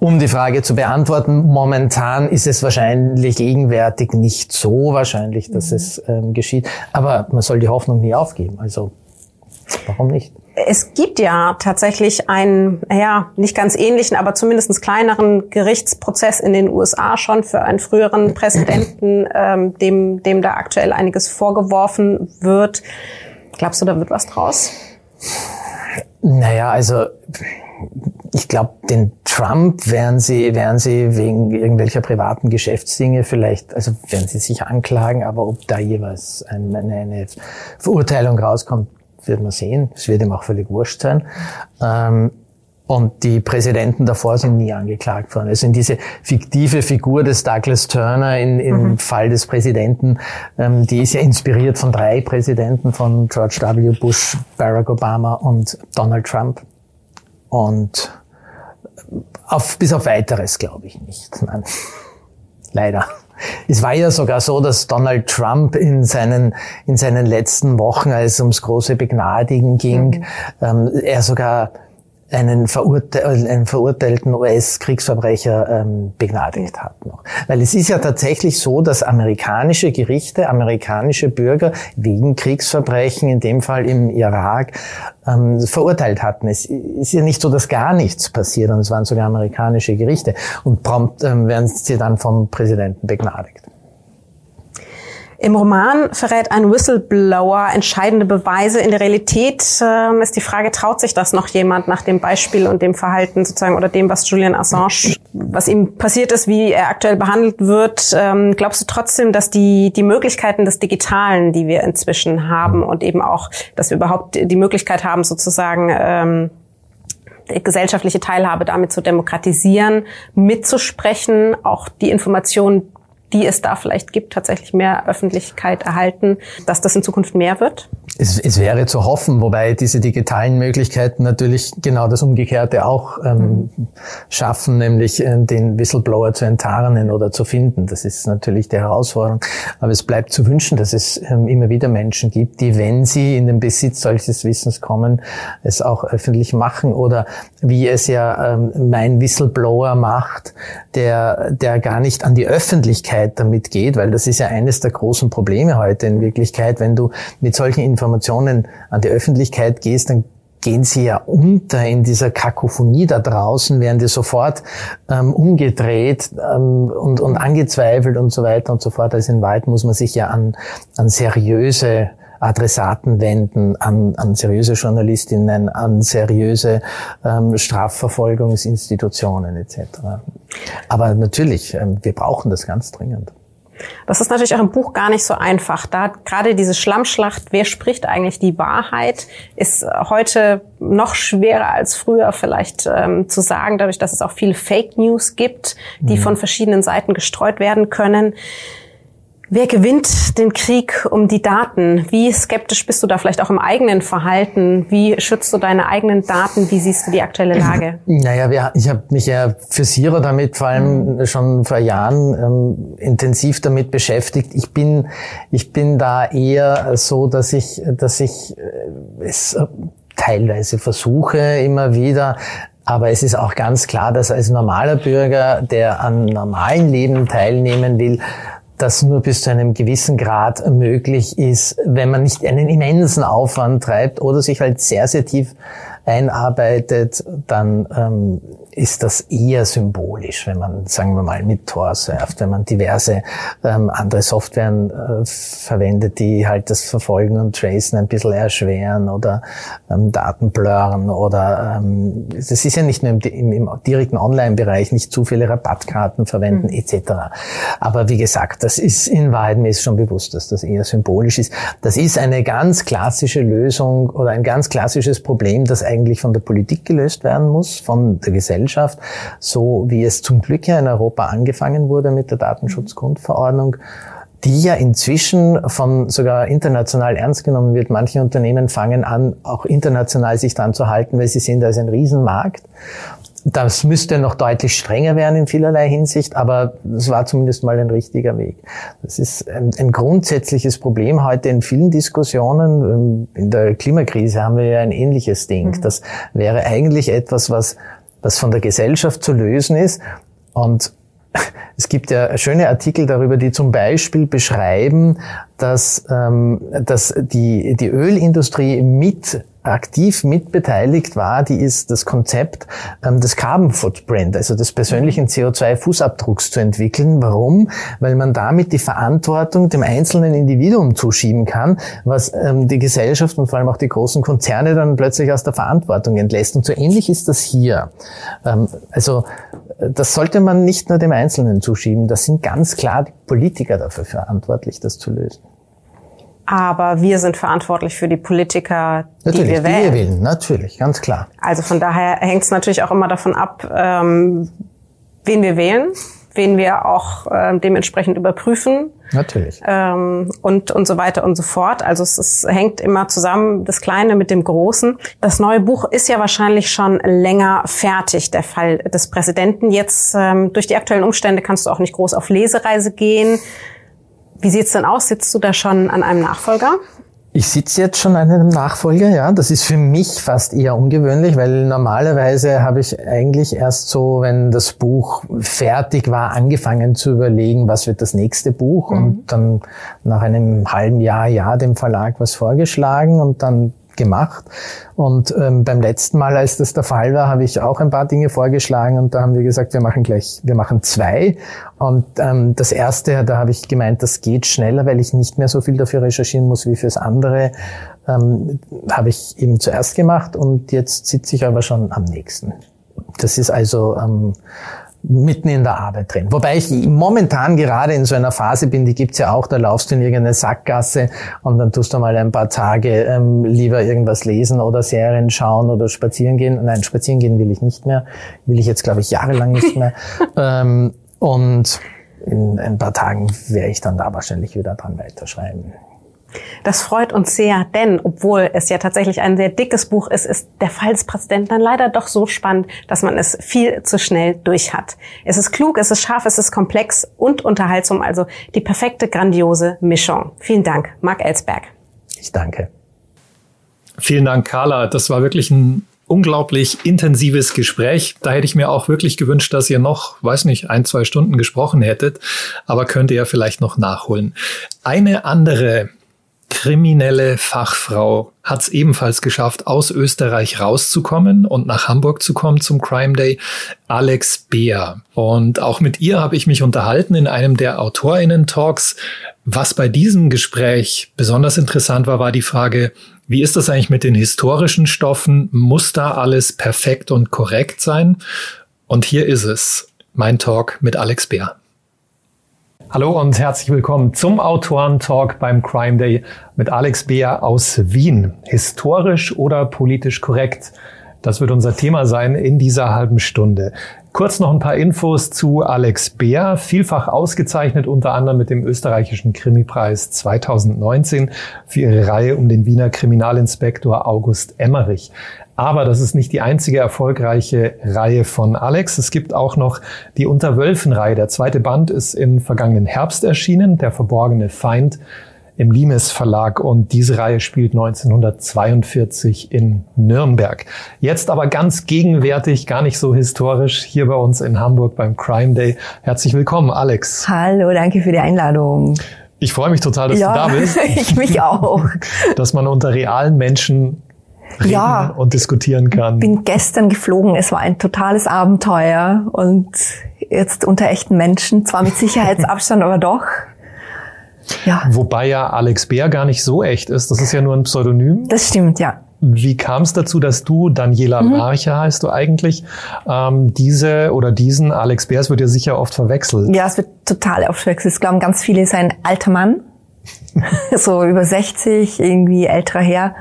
Um die Frage zu beantworten, momentan ist es wahrscheinlich gegenwärtig nicht so wahrscheinlich, dass mhm. es ähm, geschieht. Aber man soll die Hoffnung nie aufgeben. Also warum nicht? Es gibt ja tatsächlich einen, ja, nicht ganz ähnlichen, aber zumindest kleineren Gerichtsprozess in den USA schon für einen früheren Präsidenten, ähm, dem, dem da aktuell einiges vorgeworfen wird. Glaubst du, da wird was draus? Naja, also ich glaube, den Trump werden sie, werden sie wegen irgendwelcher privaten Geschäftsdinge vielleicht, also werden sie sich anklagen, aber ob da jeweils eine, eine Verurteilung rauskommt, wird man sehen. Es wird ihm auch völlig wurscht sein. Ähm, und die Präsidenten davor sind nie angeklagt worden. Also in diese fiktive Figur des Douglas Turner in, im mhm. Fall des Präsidenten, ähm, die ist ja inspiriert von drei Präsidenten, von George W. Bush, Barack Obama und Donald Trump. Und auf, bis auf weiteres glaube ich nicht. Nein. Leider. Es war ja sogar so, dass Donald Trump in seinen, in seinen letzten Wochen, als es ums große Begnadigen ging, mhm. ähm, er sogar einen, verurte einen verurteilten US-Kriegsverbrecher ähm, begnadigt hat noch. Weil es ist ja tatsächlich so, dass amerikanische Gerichte, amerikanische Bürger wegen Kriegsverbrechen, in dem Fall im Irak, ähm, verurteilt hatten. Es ist ja nicht so, dass gar nichts passiert, und es waren sogar amerikanische Gerichte. Und prompt ähm, werden sie dann vom Präsidenten begnadigt. Im Roman verrät ein Whistleblower entscheidende Beweise. In der Realität äh, ist die Frage, traut sich das noch jemand nach dem Beispiel und dem Verhalten sozusagen oder dem, was Julian Assange, was ihm passiert ist, wie er aktuell behandelt wird? Ähm, glaubst du trotzdem, dass die, die Möglichkeiten des Digitalen, die wir inzwischen haben und eben auch, dass wir überhaupt die Möglichkeit haben, sozusagen, ähm, gesellschaftliche Teilhabe damit zu demokratisieren, mitzusprechen, auch die Informationen die es da vielleicht gibt, tatsächlich mehr Öffentlichkeit erhalten, dass das in Zukunft mehr wird? Es, es wäre zu hoffen, wobei diese digitalen Möglichkeiten natürlich genau das Umgekehrte auch ähm, mhm. schaffen, nämlich äh, den Whistleblower zu enttarnen oder zu finden. Das ist natürlich die Herausforderung. Aber es bleibt zu wünschen, dass es ähm, immer wieder Menschen gibt, die, wenn sie in den Besitz solches Wissens kommen, es auch öffentlich machen oder wie es ja ähm, mein Whistleblower macht, der, der gar nicht an die Öffentlichkeit damit geht, weil das ist ja eines der großen Probleme heute in Wirklichkeit, wenn du mit solchen Informationen an die Öffentlichkeit gehst, dann gehen sie ja unter in dieser Kakophonie da draußen, werden die sofort ähm, umgedreht ähm, und, und angezweifelt und so weiter und so fort. Also in Wahrheit muss man sich ja an, an seriöse Adressaten wenden, an, an seriöse Journalistinnen, an seriöse ähm, Strafverfolgungsinstitutionen etc. Aber natürlich, ähm, wir brauchen das ganz dringend. Das ist natürlich auch im Buch gar nicht so einfach. Da gerade diese Schlammschlacht, wer spricht eigentlich die Wahrheit, ist heute noch schwerer als früher vielleicht ähm, zu sagen, dadurch, dass es auch viele Fake News gibt, die mhm. von verschiedenen Seiten gestreut werden können. Wer gewinnt den Krieg um die Daten? Wie skeptisch bist du da vielleicht auch im eigenen Verhalten? Wie schützt du deine eigenen Daten? Wie siehst du die aktuelle Lage? Naja, ich habe mich ja für Sira damit vor allem mhm. schon vor Jahren ähm, intensiv damit beschäftigt. Ich bin, ich bin da eher so, dass ich, dass ich äh, es teilweise versuche immer wieder, aber es ist auch ganz klar, dass als normaler Bürger, der an normalen Leben teilnehmen will, das nur bis zu einem gewissen Grad möglich ist, wenn man nicht einen immensen Aufwand treibt oder sich halt sehr, sehr tief einarbeitet, dann ähm, ist das eher symbolisch, wenn man, sagen wir mal, mit Tor surft, wenn man diverse ähm, andere Softwaren äh, verwendet, die halt das Verfolgen und Tracen ein bisschen erschweren oder ähm, Daten blurren oder ähm, das ist ja nicht nur im, im, im direkten Online-Bereich, nicht zu viele Rabattkarten verwenden mhm. etc. Aber wie gesagt, das ist in Wahrheit mir ist schon bewusst, dass das eher symbolisch ist. Das ist eine ganz klassische Lösung oder ein ganz klassisches Problem, das eigentlich von der Politik gelöst werden muss, von der Gesellschaft Gesellschaft, so wie es zum Glück ja in Europa angefangen wurde mit der Datenschutzgrundverordnung die ja inzwischen von sogar international ernst genommen wird. Manche Unternehmen fangen an, auch international sich dran zu halten, weil sie sehen, da ist ein Riesenmarkt. Das müsste noch deutlich strenger werden in vielerlei Hinsicht, aber es war zumindest mal ein richtiger Weg. Das ist ein, ein, grundsätzliches Problem heute in vielen Diskussionen. In der Klimakrise haben wir ja ein ähnliches Ding. Mhm. Das wäre eigentlich etwas, was was von der Gesellschaft zu lösen ist. Und es gibt ja schöne Artikel darüber, die zum Beispiel beschreiben, dass, ähm, dass die, die Ölindustrie mit aktiv mitbeteiligt war, die ist das Konzept ähm, des Carbon Footprint, also des persönlichen CO2-Fußabdrucks zu entwickeln. Warum? Weil man damit die Verantwortung dem einzelnen Individuum zuschieben kann, was ähm, die Gesellschaft und vor allem auch die großen Konzerne dann plötzlich aus der Verantwortung entlässt. Und so ähnlich ist das hier. Ähm, also das sollte man nicht nur dem Einzelnen zuschieben. Das sind ganz klar die Politiker dafür verantwortlich, das zu lösen aber wir sind verantwortlich für die Politiker, natürlich, die wir wählen. Die wir wählen. Natürlich, ganz klar. Also von daher hängt es natürlich auch immer davon ab, ähm, wen wir wählen, wen wir auch äh, dementsprechend überprüfen. Natürlich. Ähm, und, und so weiter und so fort. Also es, es hängt immer zusammen, das Kleine mit dem Großen. Das neue Buch ist ja wahrscheinlich schon länger fertig, der Fall des Präsidenten. Jetzt ähm, durch die aktuellen Umstände kannst du auch nicht groß auf Lesereise gehen. Wie sieht's denn aus? Sitzt du da schon an einem Nachfolger? Ich sitze jetzt schon an einem Nachfolger, ja. Das ist für mich fast eher ungewöhnlich, weil normalerweise habe ich eigentlich erst so, wenn das Buch fertig war, angefangen zu überlegen, was wird das nächste Buch mhm. und dann nach einem halben Jahr, ja, dem Verlag was vorgeschlagen und dann gemacht. Und ähm, beim letzten Mal, als das der Fall war, habe ich auch ein paar Dinge vorgeschlagen und da haben wir gesagt, wir machen gleich, wir machen zwei. Und ähm, das erste, da habe ich gemeint, das geht schneller, weil ich nicht mehr so viel dafür recherchieren muss wie fürs andere. Ähm, habe ich eben zuerst gemacht und jetzt sitze ich aber schon am nächsten. Das ist also ähm, mitten in der Arbeit drin. Wobei ich momentan gerade in so einer Phase bin, die gibt's ja auch, da laufst du in irgendeine Sackgasse und dann tust du mal ein paar Tage ähm, lieber irgendwas lesen oder Serien schauen oder spazieren gehen. Nein, spazieren gehen will ich nicht mehr. Will ich jetzt, glaube ich, jahrelang nicht mehr. ähm, und in ein paar Tagen werde ich dann da wahrscheinlich wieder dran weiterschreiben. Das freut uns sehr, denn obwohl es ja tatsächlich ein sehr dickes Buch ist, ist der Fall des Präsidenten dann leider doch so spannend, dass man es viel zu schnell durch hat. Es ist klug, es ist scharf, es ist komplex und unterhaltsam, also die perfekte, grandiose Mischung. Vielen Dank, Marc Ellsberg. Ich danke. Vielen Dank, Carla. Das war wirklich ein unglaublich intensives Gespräch. Da hätte ich mir auch wirklich gewünscht, dass ihr noch, weiß nicht, ein, zwei Stunden gesprochen hättet, aber könnt ihr ja vielleicht noch nachholen. Eine andere kriminelle Fachfrau hat es ebenfalls geschafft, aus Österreich rauszukommen und nach Hamburg zu kommen zum Crime Day, Alex Beer. Und auch mit ihr habe ich mich unterhalten in einem der Autorinnen-Talks. Was bei diesem Gespräch besonders interessant war, war die Frage, wie ist das eigentlich mit den historischen Stoffen? Muss da alles perfekt und korrekt sein? Und hier ist es, mein Talk mit Alex Beer. Hallo und herzlich willkommen zum Autoren-Talk beim Crime Day mit Alex Beer aus Wien. Historisch oder politisch korrekt? Das wird unser Thema sein in dieser halben Stunde. Kurz noch ein paar Infos zu Alex Beer, vielfach ausgezeichnet unter anderem mit dem österreichischen Krimipreis 2019 für ihre Reihe um den Wiener Kriminalinspektor August Emmerich. Aber das ist nicht die einzige erfolgreiche Reihe von Alex. Es gibt auch noch die Unterwölfen-Reihe. Der zweite Band ist im vergangenen Herbst erschienen, Der verborgene Feind im Limes Verlag und diese Reihe spielt 1942 in Nürnberg. Jetzt aber ganz gegenwärtig, gar nicht so historisch, hier bei uns in Hamburg beim Crime Day. Herzlich willkommen, Alex. Hallo, danke für die Einladung. Ich freue mich total, dass ja, du da bist. ich mich auch. dass man unter realen Menschen reden ja, und diskutieren kann. Ich bin gestern geflogen. Es war ein totales Abenteuer und jetzt unter echten Menschen, zwar mit Sicherheitsabstand, aber doch. Ja. Wobei ja Alex Bär gar nicht so echt ist. Das ist ja nur ein Pseudonym. Das stimmt, ja. Wie kam es dazu, dass du, Daniela mhm. Marcher heißt du eigentlich, ähm, diese oder diesen Alex Bär, es wird ja sicher oft verwechselt. Ja, es wird total oft verwechselt. Es glauben ganz viele, ist ein alter Mann, so über 60, irgendwie älterer Herr.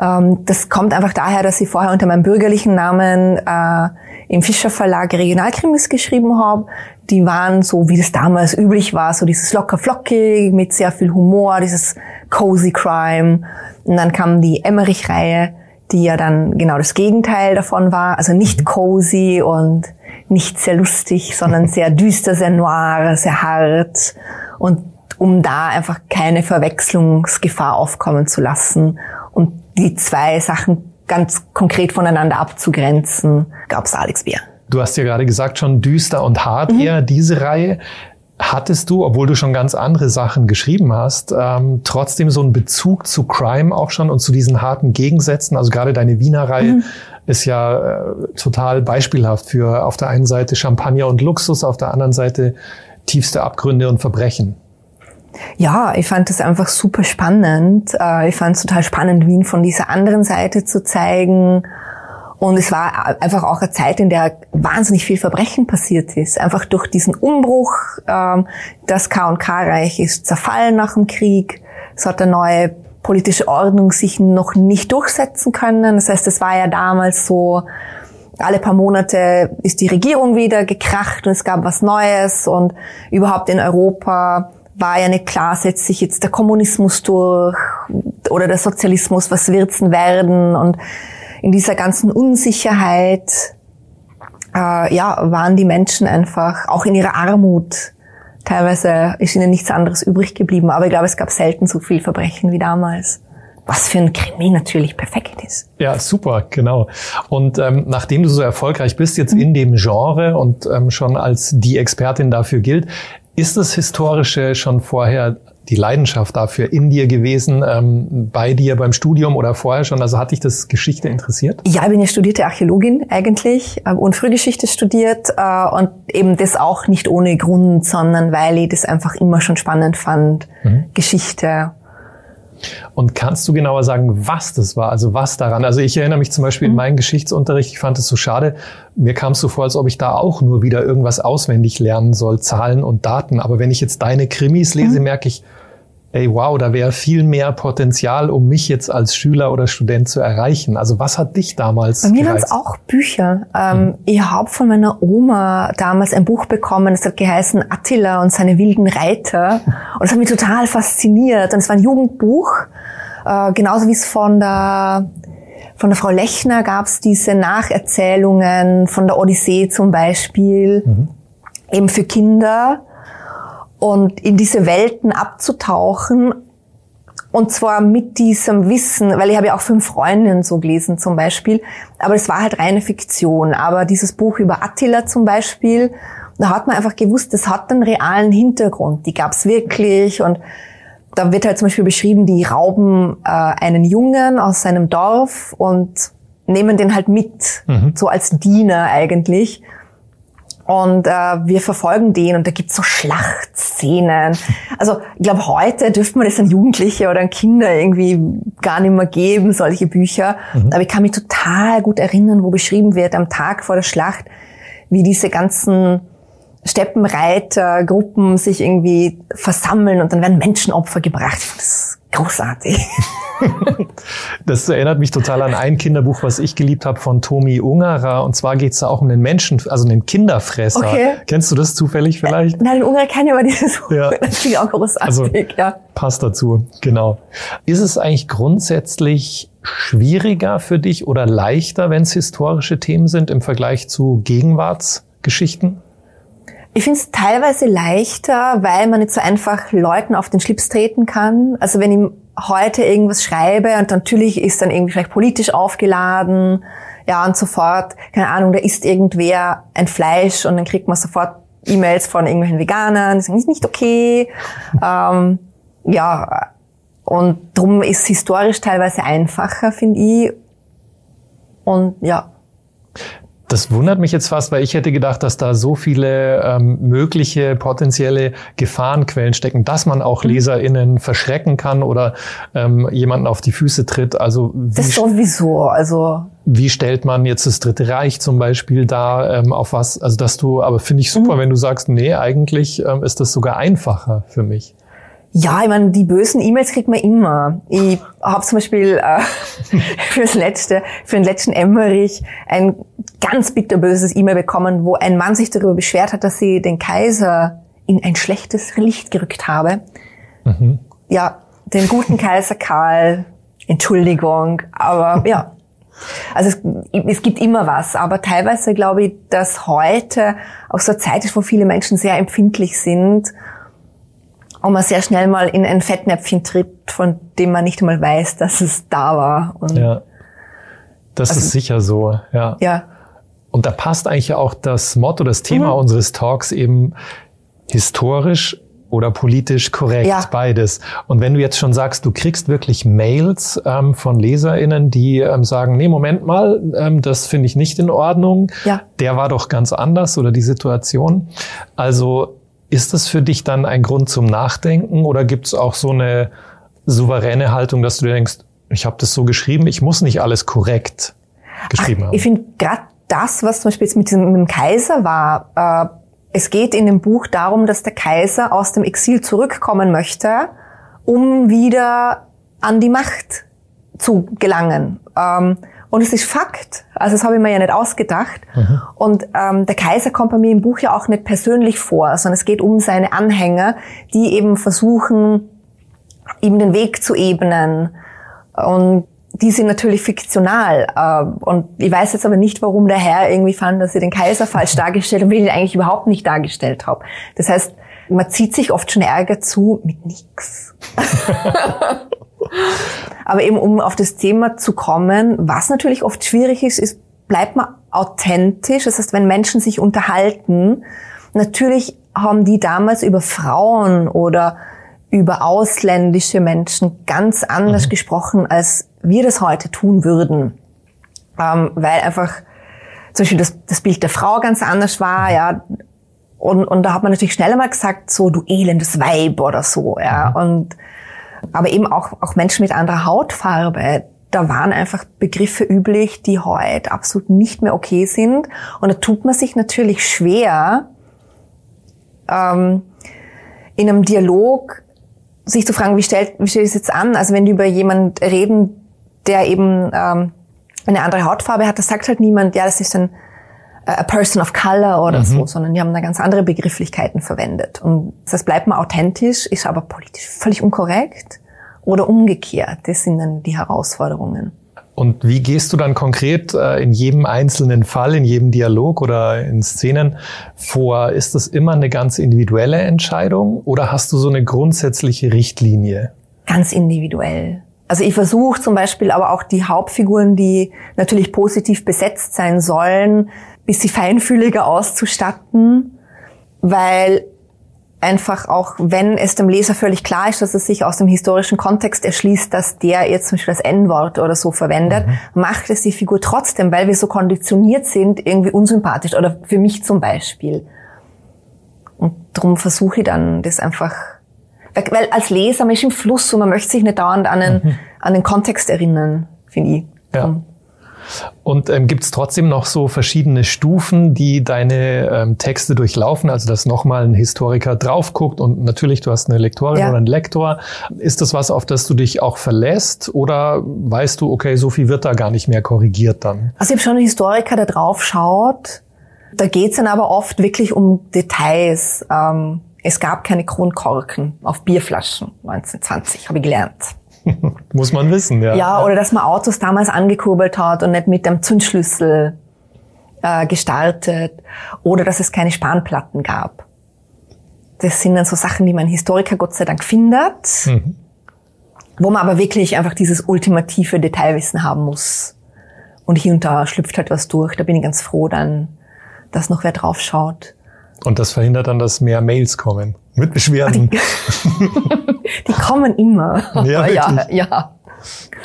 Ähm, das kommt einfach daher, dass ich vorher unter meinem bürgerlichen Namen äh, im Fischer Verlag Regionalkrimis geschrieben habe. Die waren so, wie das damals üblich war, so dieses locker flockig mit sehr viel Humor, dieses cozy Crime. Und dann kam die Emmerich-Reihe, die ja dann genau das Gegenteil davon war. Also nicht mhm. cozy und nicht sehr lustig, sondern sehr düster, sehr noir, sehr hart. Und um da einfach keine Verwechslungsgefahr aufkommen zu lassen und die zwei Sachen ganz konkret voneinander abzugrenzen, gab es Alex Bier. Du hast ja gerade gesagt, schon düster und hart mhm. eher diese Reihe. Hattest du, obwohl du schon ganz andere Sachen geschrieben hast, ähm, trotzdem so einen Bezug zu Crime auch schon und zu diesen harten Gegensätzen? Also gerade deine Wiener Reihe mhm. ist ja äh, total beispielhaft für auf der einen Seite Champagner und Luxus, auf der anderen Seite tiefste Abgründe und Verbrechen. Ja, ich fand das einfach super spannend. Äh, ich fand es total spannend, Wien von dieser anderen Seite zu zeigen. Und es war einfach auch eine Zeit, in der wahnsinnig viel Verbrechen passiert ist. Einfach durch diesen Umbruch. Ähm, das K&K-Reich ist zerfallen nach dem Krieg. Es hat eine neue politische Ordnung sich noch nicht durchsetzen können. Das heißt, es war ja damals so, alle paar Monate ist die Regierung wieder gekracht und es gab was Neues und überhaupt in Europa war ja nicht klar, setzt sich jetzt der Kommunismus durch oder der Sozialismus, was wird's denn werden? Und in dieser ganzen Unsicherheit, äh, ja, waren die Menschen einfach auch in ihrer Armut. Teilweise ist ihnen nichts anderes übrig geblieben, aber ich glaube, es gab selten so viel Verbrechen wie damals was für ein Krimi natürlich perfekt ist. Ja, super, genau. Und ähm, nachdem du so erfolgreich bist jetzt in dem Genre und ähm, schon als die Expertin dafür gilt, ist das Historische schon vorher die Leidenschaft dafür in dir gewesen, ähm, bei dir beim Studium oder vorher schon? Also hat dich das Geschichte interessiert? Ja, ich bin ja studierte Archäologin eigentlich äh, und Frühgeschichte studiert äh, und eben das auch nicht ohne Grund, sondern weil ich das einfach immer schon spannend fand, mhm. Geschichte und kannst du genauer sagen, was das war? Also was daran? Also ich erinnere mich zum Beispiel mhm. in meinem Geschichtsunterricht, ich fand es so schade, mir kam es so vor, als ob ich da auch nur wieder irgendwas auswendig lernen soll, Zahlen und Daten. Aber wenn ich jetzt deine Krimis lese, mhm. merke ich, ey, wow, da wäre viel mehr Potenzial, um mich jetzt als Schüler oder Student zu erreichen. Also was hat dich damals Bei mir waren es auch Bücher. Ähm, mhm. Ich habe von meiner Oma damals ein Buch bekommen, das hat geheißen Attila und seine wilden Reiter. Und das hat mich total fasziniert. Und es war ein Jugendbuch, äh, genauso wie es von der von der Frau Lechner gab es diese Nacherzählungen von der Odyssee zum Beispiel, mhm. eben für Kinder und in diese Welten abzutauchen. Und zwar mit diesem Wissen, weil ich habe ja auch fünf Freundinnen so gelesen zum Beispiel, aber es war halt reine Fiktion. Aber dieses Buch über Attila zum Beispiel, da hat man einfach gewusst, das hat einen realen Hintergrund. Die gab es wirklich und da wird halt zum Beispiel beschrieben, die rauben äh, einen Jungen aus seinem Dorf und nehmen den halt mit, mhm. so als Diener eigentlich. Und äh, wir verfolgen den und da gibt's so Schlachtszenen. Also ich glaube, heute dürfte man das an Jugendliche oder an Kinder irgendwie gar nicht mehr geben, solche Bücher. Mhm. Aber ich kann mich total gut erinnern, wo beschrieben wird am Tag vor der Schlacht, wie diese ganzen Steppenreitergruppen sich irgendwie versammeln und dann werden Menschenopfer gebracht. Das ist großartig. Das erinnert mich total an ein Kinderbuch, was ich geliebt habe von Tomi Ungerer. Und zwar geht es da auch um den Menschen, also den Kinderfresser. Okay. Kennst du das zufällig vielleicht? Äh, nein, Ungerer kenne ich aber dieses Buch. Ja. Das ich auch großartig. Also, ja. Passt dazu, genau. Ist es eigentlich grundsätzlich schwieriger für dich oder leichter, wenn es historische Themen sind im Vergleich zu Gegenwartsgeschichten? Ich finde es teilweise leichter, weil man nicht so einfach Leuten auf den Schlips treten kann. Also wenn ich heute irgendwas schreibe und natürlich ist dann irgendwie vielleicht politisch aufgeladen, ja und sofort, keine Ahnung, da isst irgendwer ein Fleisch und dann kriegt man sofort E-Mails von irgendwelchen Veganern, die sagen, ist nicht okay. ähm, ja, und drum ist historisch teilweise einfacher, finde ich. Und ja. Das wundert mich jetzt fast, weil ich hätte gedacht, dass da so viele ähm, mögliche potenzielle Gefahrenquellen stecken, dass man auch mhm. LeserInnen verschrecken kann oder ähm, jemanden auf die Füße tritt. Also das sowieso. Also wie stellt man jetzt das Dritte Reich zum Beispiel da ähm, auf was? Also dass du, aber finde ich super, mhm. wenn du sagst, nee, eigentlich ähm, ist das sogar einfacher für mich. Ja, ich meine, die bösen E-Mails kriegt man immer. Ich habe zum Beispiel äh, fürs letzte, für den letzten Emmerich ein ganz bitterböses E-Mail bekommen, wo ein Mann sich darüber beschwert hat, dass sie den Kaiser in ein schlechtes Licht gerückt habe. Mhm. Ja, den guten Kaiser Karl, Entschuldigung, aber ja. Also es, es, gibt immer was, aber teilweise glaube ich, dass heute auch so eine Zeit ist, wo viele Menschen sehr empfindlich sind und man sehr schnell mal in ein Fettnäpfchen tritt, von dem man nicht einmal weiß, dass es da war. Und ja, das also, ist sicher so, ja. Ja. Und da passt eigentlich auch das Motto, das Thema mhm. unseres Talks eben historisch oder politisch korrekt, ja. beides. Und wenn du jetzt schon sagst, du kriegst wirklich Mails ähm, von LeserInnen, die ähm, sagen, nee, Moment mal, ähm, das finde ich nicht in Ordnung. Ja. Der war doch ganz anders oder die Situation. Also ist das für dich dann ein Grund zum Nachdenken oder gibt es auch so eine souveräne Haltung, dass du denkst, ich habe das so geschrieben, ich muss nicht alles korrekt geschrieben Ach, haben? Ich finde gerade das, was zum Beispiel jetzt mit dem, mit dem Kaiser war, äh, es geht in dem Buch darum, dass der Kaiser aus dem Exil zurückkommen möchte, um wieder an die Macht zu gelangen. Ähm, und es ist Fakt. Also das habe ich mir ja nicht ausgedacht. Mhm. Und ähm, der Kaiser kommt bei mir im Buch ja auch nicht persönlich vor, sondern es geht um seine Anhänger, die eben versuchen, ihm den Weg zu ebnen. Und die sind natürlich fiktional. Äh, und ich weiß jetzt aber nicht, warum der Herr irgendwie fand, dass ich den Kaiser falsch dargestellt habe, wie ich ihn eigentlich überhaupt nicht dargestellt habe. Das heißt, man zieht sich oft schon Ärger zu mit nix. Aber eben um auf das Thema zu kommen, was natürlich oft schwierig ist, ist, bleibt man authentisch. Das heißt, wenn Menschen sich unterhalten, natürlich haben die damals über Frauen oder über ausländische Menschen ganz anders mhm. gesprochen, als wir das heute tun würden. Ähm, weil einfach zum Beispiel das, das Bild der Frau ganz anders war, ja. Und, und da hat man natürlich schneller mal gesagt, so du elendes Weib oder so, ja. Mhm. Und aber eben auch, auch Menschen mit anderer Hautfarbe. Da waren einfach Begriffe üblich, die heute absolut nicht mehr okay sind. Und da tut man sich natürlich schwer, ähm, in einem Dialog sich zu fragen, wie stellt, wie stellt es jetzt an? Also wenn die über jemand reden, der eben ähm, eine andere Hautfarbe hat, das sagt halt niemand, ja, das ist ein a person of color oder mhm. so, sondern die haben da ganz andere Begrifflichkeiten verwendet. Und das bleibt mal authentisch, ist aber politisch völlig unkorrekt oder umgekehrt. Das sind dann die Herausforderungen. Und wie gehst du dann konkret äh, in jedem einzelnen Fall, in jedem Dialog oder in Szenen vor? Ist das immer eine ganz individuelle Entscheidung oder hast du so eine grundsätzliche Richtlinie? Ganz individuell. Also ich versuche zum Beispiel aber auch die Hauptfiguren, die natürlich positiv besetzt sein sollen, bisschen feinfühliger auszustatten, weil einfach auch, wenn es dem Leser völlig klar ist, dass es sich aus dem historischen Kontext erschließt, dass der jetzt zum Beispiel das N-Wort oder so verwendet, mhm. macht es die Figur trotzdem, weil wir so konditioniert sind, irgendwie unsympathisch oder für mich zum Beispiel. Und darum versuche ich dann das einfach, weil als Leser man ist im Fluss und man möchte sich nicht dauernd an den, mhm. an den Kontext erinnern, finde ich. Ja. Und ähm, gibt es trotzdem noch so verschiedene Stufen, die deine ähm, Texte durchlaufen? Also dass nochmal ein Historiker drauf guckt und natürlich du hast eine Lektorin ja. oder einen Lektor. Ist das was, auf das du dich auch verlässt oder weißt du, okay, so viel wird da gar nicht mehr korrigiert dann? Also ich habe schon einen Historiker, der drauf schaut. Da geht's dann aber oft wirklich um Details. Ähm, es gab keine Kronkorken auf Bierflaschen 1920, habe ich gelernt. Muss man wissen, ja. Ja, oder dass man Autos damals angekurbelt hat und nicht mit dem Zündschlüssel äh, gestartet. Oder dass es keine Spanplatten gab. Das sind dann so Sachen, die man Historiker Gott sei Dank findet. Mhm. Wo man aber wirklich einfach dieses ultimative Detailwissen haben muss. Und hier und da schlüpft halt was durch. Da bin ich ganz froh dann, dass noch wer drauf schaut. Und das verhindert dann, dass mehr Mails kommen mit Beschwerden. Die, kommen immer. Ja, ja, ja.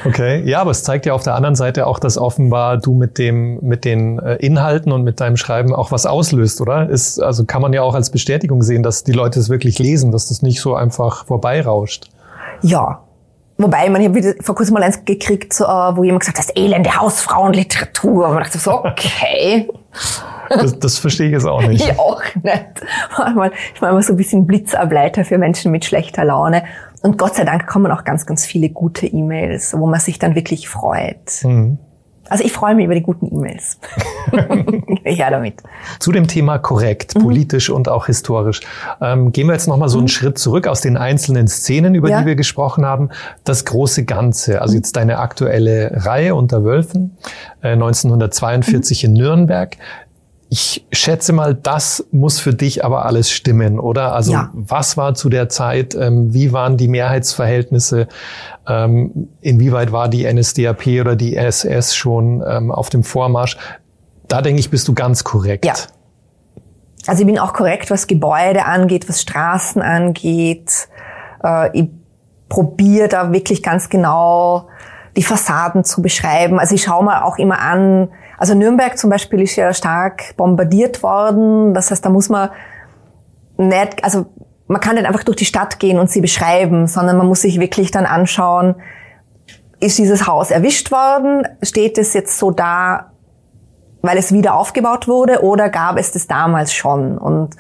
Okay, ja, aber es zeigt ja auf der anderen Seite auch, dass offenbar du mit dem, mit den äh, Inhalten und mit deinem Schreiben auch was auslöst, oder? Ist, also kann man ja auch als Bestätigung sehen, dass die Leute es wirklich lesen, dass das nicht so einfach vorbeirauscht. Ja. Wobei, man, ich habe vor kurzem mal eins gekriegt, äh, wo jemand gesagt hat, das elende Hausfrauenliteratur. Und man dachte so, okay. Das, das verstehe ich jetzt auch nicht. ich auch nicht. Manchmal, ich meine, so ein bisschen Blitzableiter für Menschen mit schlechter Laune. Und Gott sei Dank kommen auch ganz, ganz viele gute E-Mails, wo man sich dann wirklich freut. Mhm. Also ich freue mich über die guten E-Mails. ja, damit. Zu dem Thema korrekt, mhm. politisch und auch historisch. Ähm, gehen wir jetzt nochmal so einen mhm. Schritt zurück aus den einzelnen Szenen, über ja. die wir gesprochen haben. Das große Ganze, also mhm. jetzt deine aktuelle Reihe unter Wölfen, äh, 1942 mhm. in Nürnberg. Ich schätze mal, das muss für dich aber alles stimmen, oder? Also ja. was war zu der Zeit? Ähm, wie waren die Mehrheitsverhältnisse? Ähm, inwieweit war die NSDAP oder die SS schon ähm, auf dem Vormarsch? Da denke ich, bist du ganz korrekt. Ja. Also ich bin auch korrekt, was Gebäude angeht, was Straßen angeht. Äh, ich probiere da wirklich ganz genau die Fassaden zu beschreiben. Also ich schaue mal auch immer an, also Nürnberg zum Beispiel ist ja stark bombardiert worden. Das heißt, da muss man nicht, also man kann nicht einfach durch die Stadt gehen und sie beschreiben, sondern man muss sich wirklich dann anschauen, ist dieses Haus erwischt worden? Steht es jetzt so da, weil es wieder aufgebaut wurde oder gab es das damals schon? Und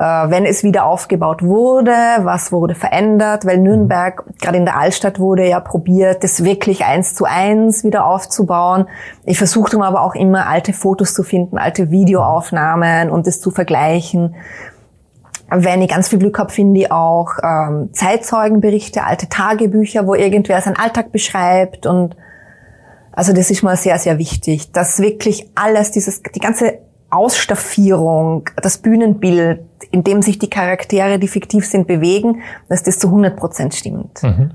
wenn es wieder aufgebaut wurde, was wurde verändert, weil Nürnberg, gerade in der Altstadt wurde ja probiert, das wirklich eins zu eins wieder aufzubauen. Ich versuchte aber auch immer alte Fotos zu finden, alte Videoaufnahmen und das zu vergleichen. Wenn ich ganz viel Glück habe, finde ich auch ähm, Zeitzeugenberichte, alte Tagebücher, wo irgendwer seinen Alltag beschreibt und also das ist mal sehr, sehr wichtig, dass wirklich alles, dieses, die ganze Ausstaffierung, das Bühnenbild, in dem sich die Charaktere, die fiktiv sind, bewegen, dass das zu 100 Prozent stimmt. Mhm.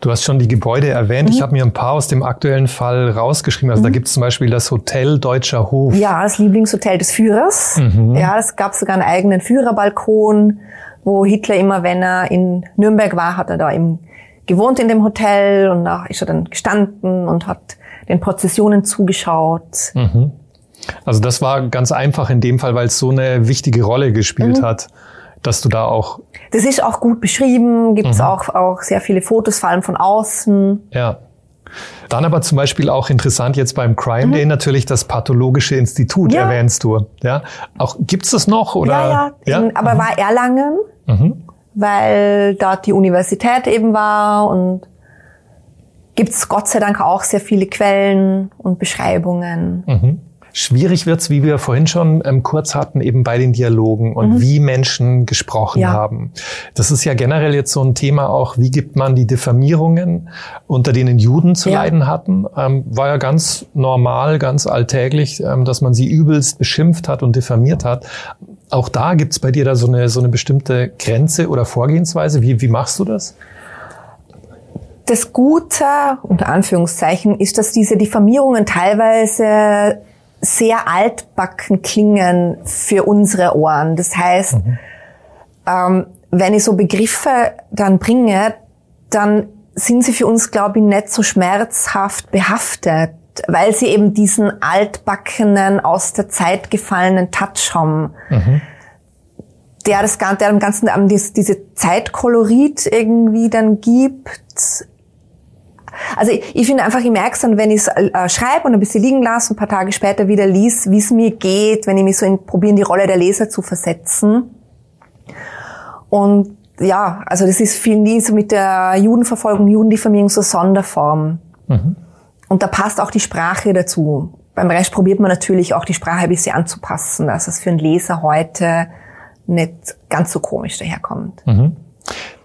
Du hast schon die Gebäude erwähnt. Mhm. Ich habe mir ein paar aus dem aktuellen Fall rausgeschrieben. Also mhm. da gibt es zum Beispiel das Hotel Deutscher Hof. Ja, das Lieblingshotel des Führers. Mhm. Ja, es gab sogar einen eigenen Führerbalkon, wo Hitler immer, wenn er in Nürnberg war, hat er da eben gewohnt in dem Hotel und da ist er dann gestanden und hat den Prozessionen zugeschaut. Mhm. Also das war ganz einfach in dem Fall, weil es so eine wichtige Rolle gespielt mhm. hat, dass du da auch. Das ist auch gut beschrieben, gibt es mhm. auch, auch sehr viele Fotos, vor allem von außen. Ja. Dann aber zum Beispiel auch interessant jetzt beim Crime mhm. Day natürlich das pathologische Institut ja. erwähnst du. Ja, auch gibt's das noch oder? Ja, ja, ja? Aber mhm. war Erlangen, mhm. weil dort die Universität eben war und gibt's Gott sei Dank auch sehr viele Quellen und Beschreibungen. Schwierig wird's, wie wir vorhin schon ähm, kurz hatten, eben bei den Dialogen und mhm. wie Menschen gesprochen ja. haben. Das ist ja generell jetzt so ein Thema auch, wie gibt man die Diffamierungen, unter denen Juden zu ja. leiden hatten. Ähm, war ja ganz normal, ganz alltäglich, ähm, dass man sie übelst beschimpft hat und diffamiert hat. Auch da gibt's bei dir da so eine, so eine bestimmte Grenze oder Vorgehensweise. Wie, wie machst du das? Das Gute, unter Anführungszeichen, ist, dass diese Diffamierungen teilweise sehr altbacken klingen für unsere Ohren. Das heißt, mhm. ähm, wenn ich so Begriffe dann bringe, dann sind sie für uns, glaube ich, nicht so schmerzhaft behaftet, weil sie eben diesen altbackenen, aus der Zeit gefallenen Touch haben. Mhm. Der das Ganze, der dem Ganzen diese Zeitkolorit irgendwie dann gibt. Also ich, ich finde einfach, ich merke es dann, wenn ich es äh, schreibe und ein bisschen liegen lasse und ein paar Tage später wieder lies, wie es mir geht, wenn ich mich so in, probiere, in die Rolle der Leser zu versetzen. Und ja, also das ist viel nie so mit der Judenverfolgung, Judendiffamierung so Sonderform. Mhm. Und da passt auch die Sprache dazu. Beim Rest probiert man natürlich auch die Sprache ein bisschen anzupassen, dass es für einen Leser heute nicht ganz so komisch daherkommt. Mhm.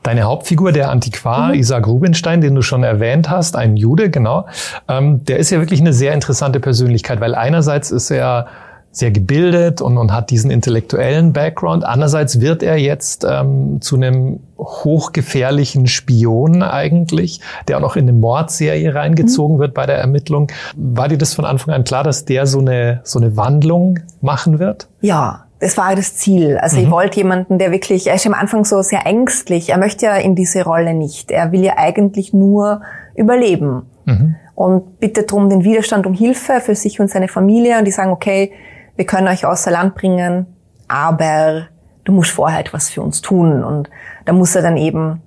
Deine Hauptfigur, der Antiquar mhm. Isaac Rubinstein, den du schon erwähnt hast, ein Jude, genau, ähm, der ist ja wirklich eine sehr interessante Persönlichkeit, weil einerseits ist er sehr gebildet und, und hat diesen intellektuellen Background. Andererseits wird er jetzt ähm, zu einem hochgefährlichen Spion eigentlich, der auch noch in eine Mordserie reingezogen mhm. wird bei der Ermittlung. War dir das von Anfang an klar, dass der so eine, so eine Wandlung machen wird? Ja, das war das Ziel. Also mhm. ich wollte jemanden, der wirklich, er ist am Anfang so sehr ängstlich. Er möchte ja in diese Rolle nicht. Er will ja eigentlich nur überleben. Mhm. Und bittet darum den Widerstand um Hilfe für sich und seine Familie. Und die sagen, okay, wir können euch außer Land bringen, aber du musst vorher etwas für uns tun. Und da muss er dann eben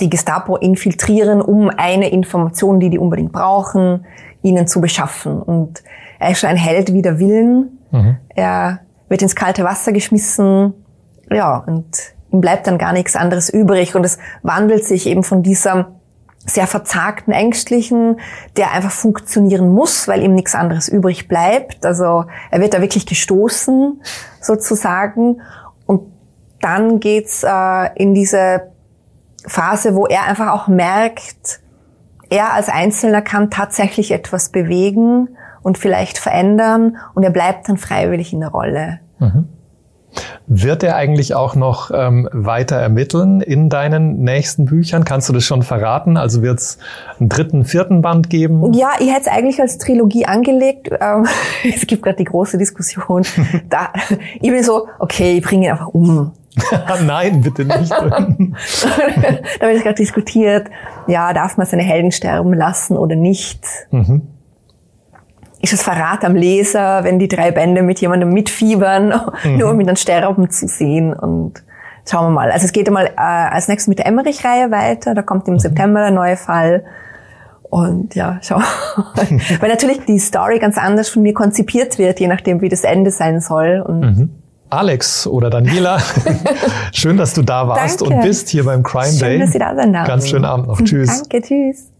die Gestapo infiltrieren, um eine Information, die die unbedingt brauchen, ihnen zu beschaffen. Und er ist schon ein Held wider Willen. Mhm. Er wird ins kalte Wasser geschmissen. Ja, und ihm bleibt dann gar nichts anderes übrig. Und es wandelt sich eben von dieser sehr verzagten Ängstlichen, der einfach funktionieren muss, weil ihm nichts anderes übrig bleibt. Also er wird da wirklich gestoßen, sozusagen. Und dann geht's äh, in diese Phase, wo er einfach auch merkt, er als Einzelner kann tatsächlich etwas bewegen und vielleicht verändern und er bleibt dann freiwillig in der Rolle. Mhm. Wird er eigentlich auch noch ähm, weiter ermitteln in deinen nächsten Büchern? Kannst du das schon verraten? Also wird es einen dritten, vierten Band geben? Ja, ich hätte es eigentlich als Trilogie angelegt. Ähm, es gibt gerade die große Diskussion. da, ich bin so, okay, ich bringe ihn einfach um. Nein, bitte nicht. da wird gerade diskutiert, ja, darf man seine Helden sterben lassen oder nicht? Mhm ist es Verrat am Leser, wenn die drei Bände mit jemandem mitfiebern, mhm. nur um ihn dann sterben zu sehen. Und schauen wir mal. Also es geht einmal äh, als nächstes mit der Emmerich-Reihe weiter. Da kommt im mhm. September der neue Fall. Und ja, schau. Weil natürlich die Story ganz anders von mir konzipiert wird, je nachdem, wie das Ende sein soll. Mhm. Alex oder Daniela, schön, dass du da warst Danke. und bist hier beim Crime schön, Day. Schön, dass Sie da sind. Ganz schönen Abend noch. Tschüss. Danke, tschüss.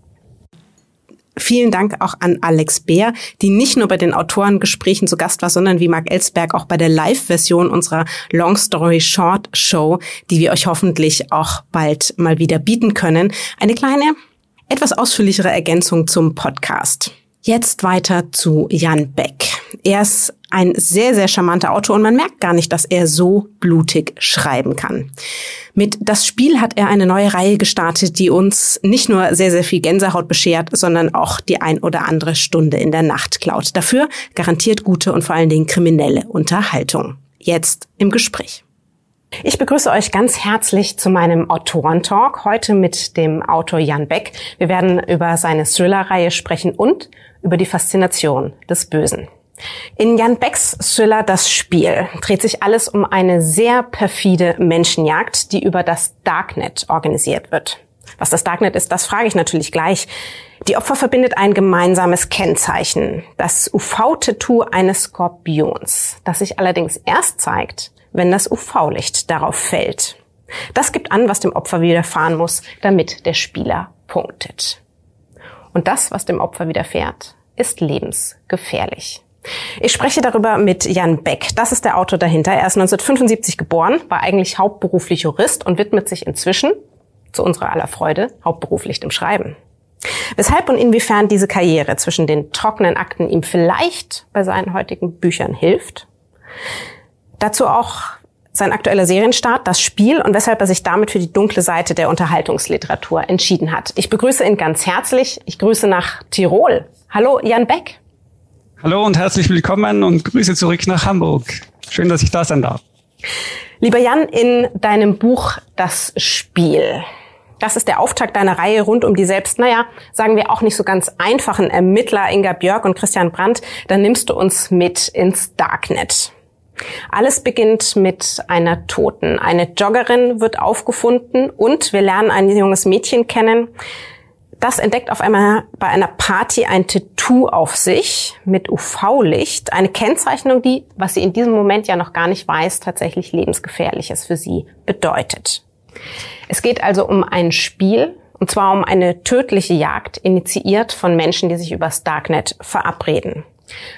Vielen Dank auch an Alex Bär, die nicht nur bei den Autorengesprächen zu Gast war, sondern wie Marc Ellsberg auch bei der Live-Version unserer Long Story Short Show, die wir euch hoffentlich auch bald mal wieder bieten können. Eine kleine, etwas ausführlichere Ergänzung zum Podcast. Jetzt weiter zu Jan Beck. Er ist ein sehr, sehr charmanter Autor und man merkt gar nicht, dass er so blutig schreiben kann. Mit Das Spiel hat er eine neue Reihe gestartet, die uns nicht nur sehr, sehr viel Gänsehaut beschert, sondern auch die ein oder andere Stunde in der Nacht klaut. Dafür garantiert gute und vor allen Dingen kriminelle Unterhaltung. Jetzt im Gespräch. Ich begrüße euch ganz herzlich zu meinem Autorentalk. Heute mit dem Autor Jan Beck. Wir werden über seine Thriller-Reihe sprechen und über die Faszination des Bösen. In Jan Becks Thriller Das Spiel dreht sich alles um eine sehr perfide Menschenjagd, die über das Darknet organisiert wird. Was das Darknet ist, das frage ich natürlich gleich. Die Opfer verbindet ein gemeinsames Kennzeichen, das UV-Tattoo eines Skorpions, das sich allerdings erst zeigt, wenn das UV-Licht darauf fällt. Das gibt an, was dem Opfer widerfahren muss, damit der Spieler punktet. Und das, was dem Opfer widerfährt, ist lebensgefährlich. Ich spreche darüber mit Jan Beck. Das ist der Autor dahinter. Er ist 1975 geboren, war eigentlich hauptberuflich Jurist und widmet sich inzwischen, zu unserer aller Freude, hauptberuflich dem Schreiben. Weshalb und inwiefern diese Karriere zwischen den trockenen Akten ihm vielleicht bei seinen heutigen Büchern hilft, Dazu auch sein aktueller Serienstart, das Spiel und weshalb er sich damit für die dunkle Seite der Unterhaltungsliteratur entschieden hat. Ich begrüße ihn ganz herzlich. Ich grüße nach Tirol. Hallo, Jan Beck. Hallo und herzlich willkommen und Grüße zurück nach Hamburg. Schön, dass ich da sein darf. Lieber Jan, in deinem Buch Das Spiel. Das ist der Auftakt deiner Reihe rund um die selbst, naja, sagen wir auch nicht so ganz einfachen Ermittler Inga Björk und Christian Brandt. Dann nimmst du uns mit ins Darknet. Alles beginnt mit einer Toten. Eine Joggerin wird aufgefunden und wir lernen ein junges Mädchen kennen. Das entdeckt auf einmal bei einer Party ein Tattoo auf sich mit UV-Licht. Eine Kennzeichnung, die, was sie in diesem Moment ja noch gar nicht weiß, tatsächlich lebensgefährliches für sie bedeutet. Es geht also um ein Spiel, und zwar um eine tödliche Jagd, initiiert von Menschen, die sich übers Darknet verabreden.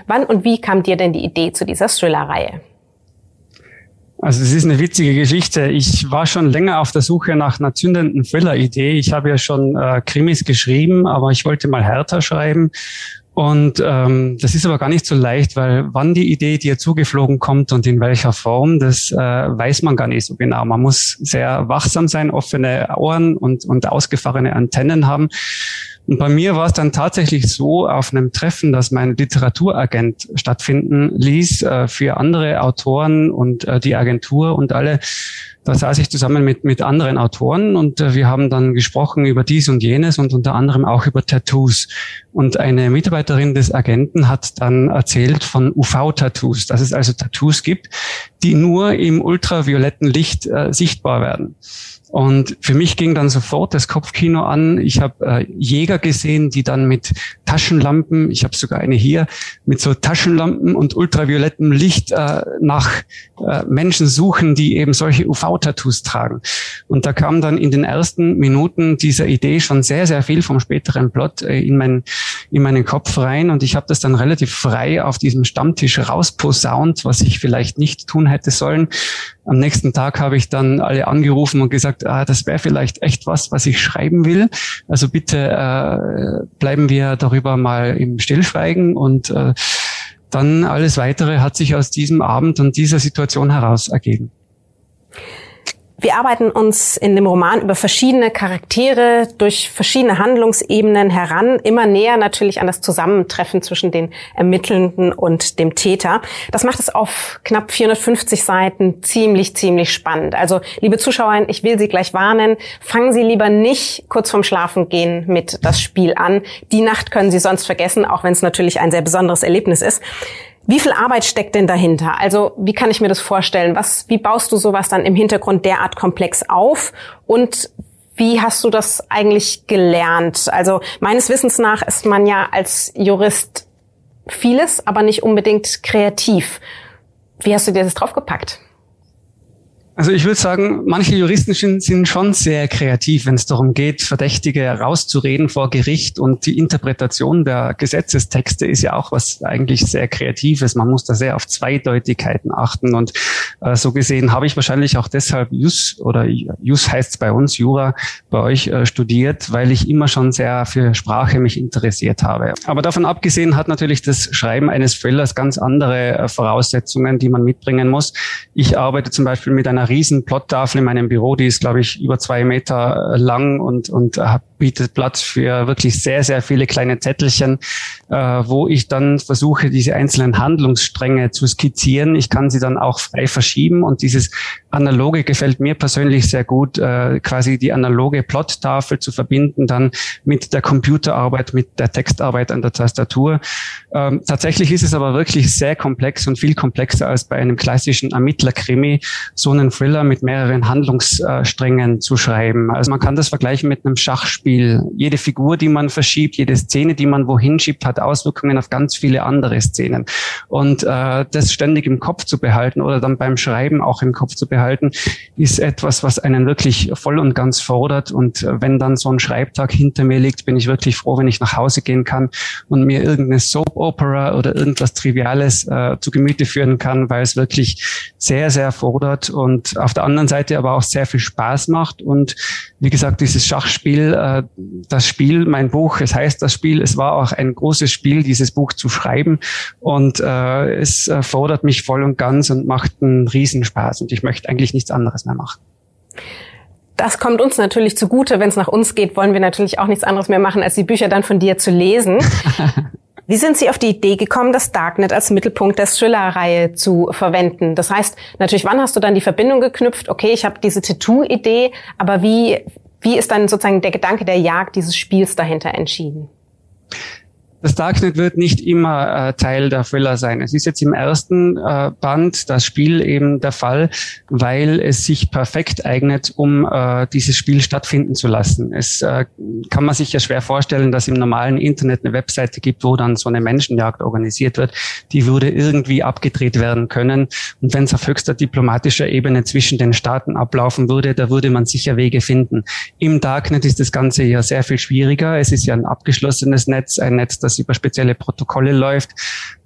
Wann und wie kam dir denn die Idee zu dieser Thriller-Reihe? Also es ist eine witzige Geschichte. Ich war schon länger auf der Suche nach einer zündenden Thriller-Idee. Ich habe ja schon äh, Krimis geschrieben, aber ich wollte mal härter schreiben. Und ähm, das ist aber gar nicht so leicht, weil wann die Idee dir zugeflogen kommt und in welcher Form, das äh, weiß man gar nicht so genau. Man muss sehr wachsam sein, offene Ohren und, und ausgefahrene Antennen haben. Und bei mir war es dann tatsächlich so auf einem Treffen, dass mein Literaturagent stattfinden ließ äh, für andere Autoren und äh, die Agentur und alle. Da saß ich zusammen mit, mit anderen Autoren und äh, wir haben dann gesprochen über dies und jenes und unter anderem auch über Tattoos. Und eine Mitarbeiterin des Agenten hat dann erzählt von UV-Tattoos, dass es also Tattoos gibt, die nur im ultravioletten Licht sichtbar werden. Und für mich ging dann sofort das Kopfkino an. Ich habe äh, Jäger gesehen, die dann mit Taschenlampen, ich habe sogar eine hier, mit so Taschenlampen und ultraviolettem Licht äh, nach äh, Menschen suchen, die eben solche UV-Tattoos tragen. Und da kam dann in den ersten Minuten dieser Idee schon sehr, sehr viel vom späteren Plot äh, in, mein, in meinen Kopf rein. Und ich habe das dann relativ frei auf diesem Stammtisch rausposaunt, was ich vielleicht nicht tun hätte sollen. Am nächsten Tag habe ich dann alle angerufen und gesagt, ah, das wäre vielleicht echt was, was ich schreiben will. Also bitte äh, bleiben wir darüber mal im Stillschweigen und äh, dann alles weitere hat sich aus diesem Abend und dieser Situation heraus ergeben. Wir arbeiten uns in dem Roman über verschiedene Charaktere durch verschiedene Handlungsebenen heran, immer näher natürlich an das Zusammentreffen zwischen den Ermittelnden und dem Täter. Das macht es auf knapp 450 Seiten ziemlich, ziemlich spannend. Also, liebe Zuschauer, ich will Sie gleich warnen, fangen Sie lieber nicht kurz vorm Schlafengehen mit das Spiel an. Die Nacht können Sie sonst vergessen, auch wenn es natürlich ein sehr besonderes Erlebnis ist. Wie viel Arbeit steckt denn dahinter? Also wie kann ich mir das vorstellen? Was, wie baust du sowas dann im Hintergrund derart komplex auf? Und wie hast du das eigentlich gelernt? Also meines Wissens nach ist man ja als Jurist vieles, aber nicht unbedingt kreativ. Wie hast du dir das draufgepackt? Also ich würde sagen, manche Juristen sind schon sehr kreativ, wenn es darum geht, Verdächtige rauszureden vor Gericht. Und die Interpretation der Gesetzestexte ist ja auch was eigentlich sehr Kreatives. Man muss da sehr auf Zweideutigkeiten achten. Und äh, so gesehen habe ich wahrscheinlich auch deshalb Jus oder Jus heißt es bei uns, Jura, bei euch äh, studiert, weil ich immer schon sehr für Sprache mich interessiert habe. Aber davon abgesehen hat natürlich das Schreiben eines Thrillers ganz andere äh, Voraussetzungen, die man mitbringen muss. Ich arbeite zum Beispiel mit einer riesen Plottafel in meinem Büro, die ist, glaube ich, über zwei Meter lang und, und bietet Platz für wirklich sehr, sehr viele kleine Zettelchen, äh, wo ich dann versuche, diese einzelnen Handlungsstränge zu skizzieren. Ich kann sie dann auch frei verschieben und dieses analoge gefällt mir persönlich sehr gut, äh, quasi die analoge Plottafel zu verbinden dann mit der Computerarbeit, mit der Textarbeit an der Tastatur. Ähm, tatsächlich ist es aber wirklich sehr komplex und viel komplexer als bei einem klassischen Ermittlerkrimi, so einen Thriller mit mehreren Handlungssträngen zu schreiben. Also man kann das vergleichen mit einem Schachspiel Spiel. Jede Figur, die man verschiebt, jede Szene, die man wohin schiebt, hat Auswirkungen auf ganz viele andere Szenen. Und äh, das ständig im Kopf zu behalten oder dann beim Schreiben auch im Kopf zu behalten, ist etwas, was einen wirklich voll und ganz fordert. Und äh, wenn dann so ein Schreibtag hinter mir liegt, bin ich wirklich froh, wenn ich nach Hause gehen kann und mir irgendeine Soap Opera oder irgendwas Triviales äh, zu Gemüte führen kann, weil es wirklich sehr, sehr fordert und auf der anderen Seite aber auch sehr viel Spaß macht. Und wie gesagt, dieses Schachspiel, äh, das Spiel, mein Buch, es heißt das Spiel, es war auch ein großes Spiel, dieses Buch zu schreiben und äh, es äh, fordert mich voll und ganz und macht einen Riesenspaß und ich möchte eigentlich nichts anderes mehr machen. Das kommt uns natürlich zugute. Wenn es nach uns geht, wollen wir natürlich auch nichts anderes mehr machen, als die Bücher dann von dir zu lesen. Wie sind Sie auf die Idee gekommen, das Darknet als Mittelpunkt der Thriller-Reihe zu verwenden? Das heißt, natürlich, wann hast du dann die Verbindung geknüpft? Okay, ich habe diese Tattoo-Idee, aber wie, wie ist dann sozusagen der Gedanke der Jagd dieses Spiels dahinter entschieden? Das Darknet wird nicht immer äh, Teil der Thriller sein. Es ist jetzt im ersten äh, Band das Spiel eben der Fall, weil es sich perfekt eignet, um äh, dieses Spiel stattfinden zu lassen. Es äh, kann man sich ja schwer vorstellen, dass im normalen Internet eine Webseite gibt, wo dann so eine Menschenjagd organisiert wird. Die würde irgendwie abgedreht werden können. Und wenn es auf höchster diplomatischer Ebene zwischen den Staaten ablaufen würde, da würde man sicher Wege finden. Im Darknet ist das Ganze ja sehr viel schwieriger. Es ist ja ein abgeschlossenes Netz, ein Netz, das über spezielle Protokolle läuft,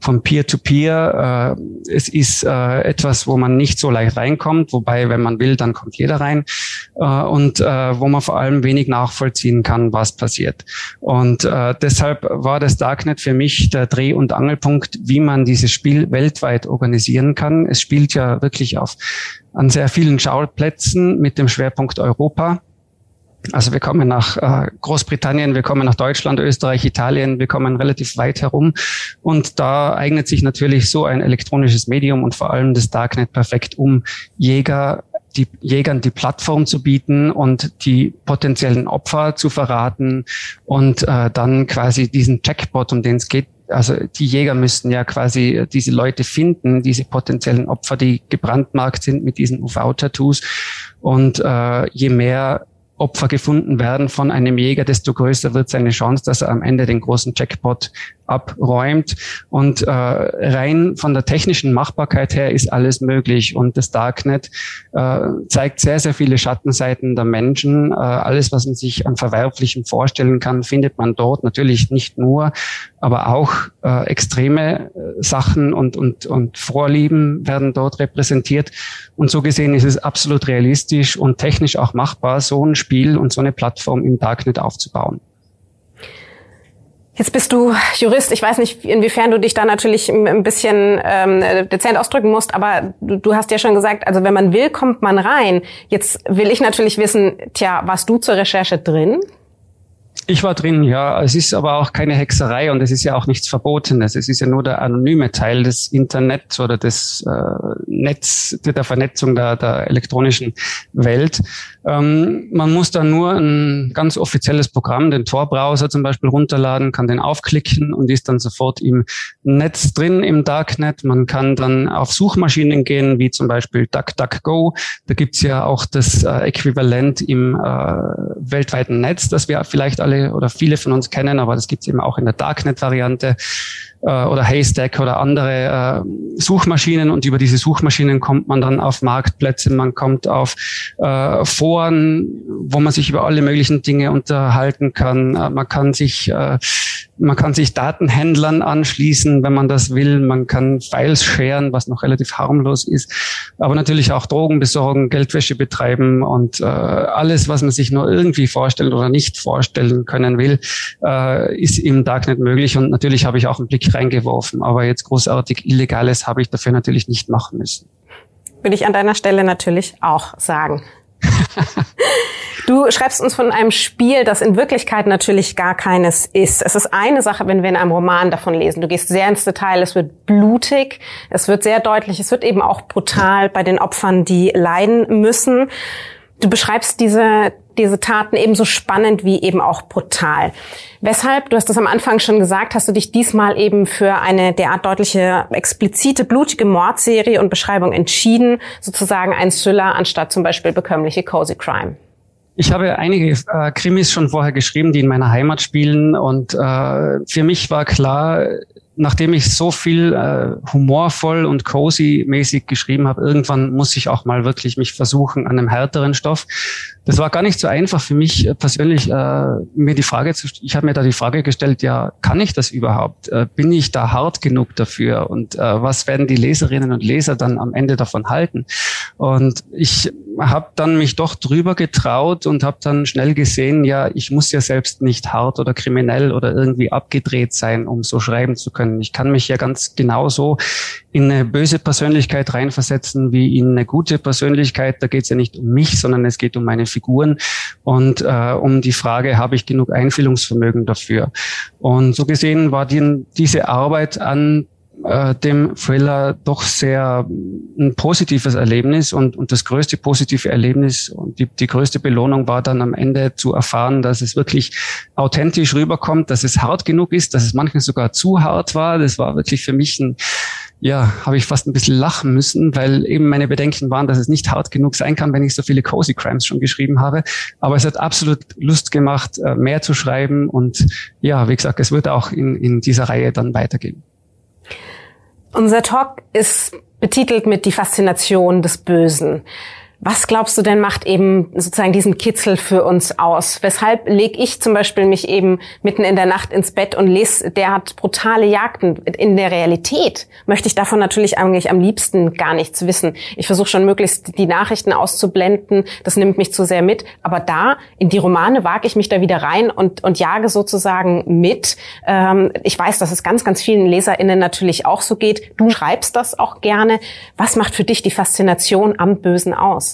von Peer-to-Peer. -Peer. Äh, es ist äh, etwas, wo man nicht so leicht reinkommt, wobei, wenn man will, dann kommt jeder rein äh, und äh, wo man vor allem wenig nachvollziehen kann, was passiert. Und äh, deshalb war das Darknet für mich der Dreh- und Angelpunkt, wie man dieses Spiel weltweit organisieren kann. Es spielt ja wirklich auf an sehr vielen Schauplätzen mit dem Schwerpunkt Europa. Also wir kommen nach äh, Großbritannien, wir kommen nach Deutschland, Österreich, Italien, wir kommen relativ weit herum. Und da eignet sich natürlich so ein elektronisches Medium und vor allem das Darknet perfekt, um Jäger die Jägern die Plattform zu bieten und die potenziellen Opfer zu verraten und äh, dann quasi diesen Checkbot, um den es geht, also die Jäger müssten ja quasi diese Leute finden, diese potenziellen Opfer, die gebrandmarkt sind mit diesen UV-Tattoos. Und äh, je mehr Opfer gefunden werden von einem Jäger, desto größer wird seine Chance, dass er am Ende den großen Jackpot abräumt. Und äh, rein von der technischen Machbarkeit her ist alles möglich. Und das Darknet äh, zeigt sehr, sehr viele Schattenseiten der Menschen. Äh, alles, was man sich an Verwerflichem vorstellen kann, findet man dort. Natürlich nicht nur, aber auch äh, extreme äh, Sachen und, und, und Vorlieben werden dort repräsentiert. Und so gesehen ist es absolut realistisch und technisch auch machbar, so ein Spiel und so eine Plattform im Darknet aufzubauen. Jetzt bist du Jurist. Ich weiß nicht, inwiefern du dich da natürlich ein bisschen ähm, dezent ausdrücken musst, aber du, du hast ja schon gesagt, also wenn man will, kommt man rein. Jetzt will ich natürlich wissen, tja, warst du zur Recherche drin? Ich war drin, ja. Es ist aber auch keine Hexerei und es ist ja auch nichts Verbotenes. Es ist ja nur der anonyme Teil des Internets oder des äh, Netz, der Vernetzung der, der elektronischen Welt. Ähm, man muss dann nur ein ganz offizielles Programm, den Tor-Browser zum Beispiel runterladen, kann den aufklicken und ist dann sofort im Netz drin, im Darknet. Man kann dann auf Suchmaschinen gehen, wie zum Beispiel DuckDuckGo. Da gibt's ja auch das äh, Äquivalent im äh, weltweiten Netz, das wir vielleicht alle oder viele von uns kennen, aber das gibt's eben auch in der Darknet-Variante oder Haystack oder andere äh, Suchmaschinen und über diese Suchmaschinen kommt man dann auf Marktplätze, man kommt auf äh, Foren, wo man sich über alle möglichen Dinge unterhalten kann. Äh, man kann sich äh, man kann sich Datenhändlern anschließen, wenn man das will. Man kann Files sharen, was noch relativ harmlos ist. Aber natürlich auch Drogen besorgen, Geldwäsche betreiben und äh, alles, was man sich nur irgendwie vorstellen oder nicht vorstellen können will, äh, ist im Darknet möglich. Und natürlich habe ich auch einen Blick reingeworfen. Aber jetzt großartig Illegales habe ich dafür natürlich nicht machen müssen. Würde ich an deiner Stelle natürlich auch sagen. Du schreibst uns von einem Spiel, das in Wirklichkeit natürlich gar keines ist. Es ist eine Sache, wenn wir in einem Roman davon lesen. Du gehst sehr ins Detail, es wird blutig, es wird sehr deutlich, es wird eben auch brutal bei den Opfern, die leiden müssen. Du beschreibst diese, diese Taten ebenso spannend wie eben auch brutal. Weshalb, du hast das am Anfang schon gesagt, hast du dich diesmal eben für eine derart deutliche, explizite, blutige Mordserie und Beschreibung entschieden, sozusagen ein Thriller anstatt zum Beispiel bekömmliche Cozy Crime? Ich habe einige äh, Krimis schon vorher geschrieben, die in meiner Heimat spielen. Und äh, für mich war klar, nachdem ich so viel äh, humorvoll und cozy mäßig geschrieben habe, irgendwann muss ich auch mal wirklich mich versuchen an einem härteren Stoff. Das war gar nicht so einfach für mich äh, persönlich, äh, mir die Frage zu, ich habe mir da die Frage gestellt, ja, kann ich das überhaupt? Äh, bin ich da hart genug dafür? Und äh, was werden die Leserinnen und Leser dann am Ende davon halten? Und ich habe dann mich doch drüber getraut und habe dann schnell gesehen, ja, ich muss ja selbst nicht hart oder kriminell oder irgendwie abgedreht sein, um so schreiben zu können. Ich kann mich ja ganz genauso in eine böse Persönlichkeit reinversetzen wie in eine gute Persönlichkeit. Da geht es ja nicht um mich, sondern es geht um meine Figuren und äh, um die Frage, habe ich genug Einfühlungsvermögen dafür? Und so gesehen war die, diese Arbeit an äh, dem Thriller doch sehr ein positives Erlebnis und, und das größte positive Erlebnis und die, die größte Belohnung war dann am Ende zu erfahren, dass es wirklich authentisch rüberkommt, dass es hart genug ist, dass es manchmal sogar zu hart war. Das war wirklich für mich ein, ja, habe ich fast ein bisschen lachen müssen, weil eben meine Bedenken waren, dass es nicht hart genug sein kann, wenn ich so viele Cozy Crimes schon geschrieben habe. Aber es hat absolut Lust gemacht, äh, mehr zu schreiben und ja, wie gesagt, es wird auch in, in dieser Reihe dann weitergehen. Unser Talk ist betitelt mit die Faszination des Bösen. Was glaubst du denn macht eben sozusagen diesen Kitzel für uns aus? Weshalb lege ich zum Beispiel mich eben mitten in der Nacht ins Bett und lese, der hat brutale Jagden. In der Realität möchte ich davon natürlich eigentlich am liebsten gar nichts wissen. Ich versuche schon möglichst die Nachrichten auszublenden. Das nimmt mich zu sehr mit. Aber da, in die Romane, wage ich mich da wieder rein und, und jage sozusagen mit. Ähm, ich weiß, dass es ganz, ganz vielen LeserInnen natürlich auch so geht. Du schreibst das auch gerne. Was macht für dich die Faszination am Bösen aus?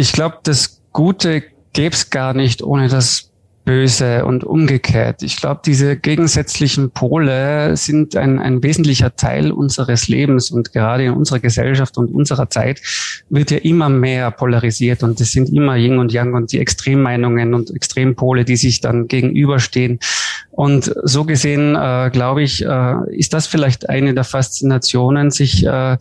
Ich glaube, das Gute gäbe es gar nicht ohne das Böse und umgekehrt. Ich glaube, diese gegensätzlichen Pole sind ein, ein wesentlicher Teil unseres Lebens und gerade in unserer Gesellschaft und unserer Zeit wird ja immer mehr polarisiert und es sind immer Yin und Yang und die Extremmeinungen und Extrempole, die sich dann gegenüberstehen. Und so gesehen, äh, glaube ich, äh, ist das vielleicht eine der Faszinationen, sich äh,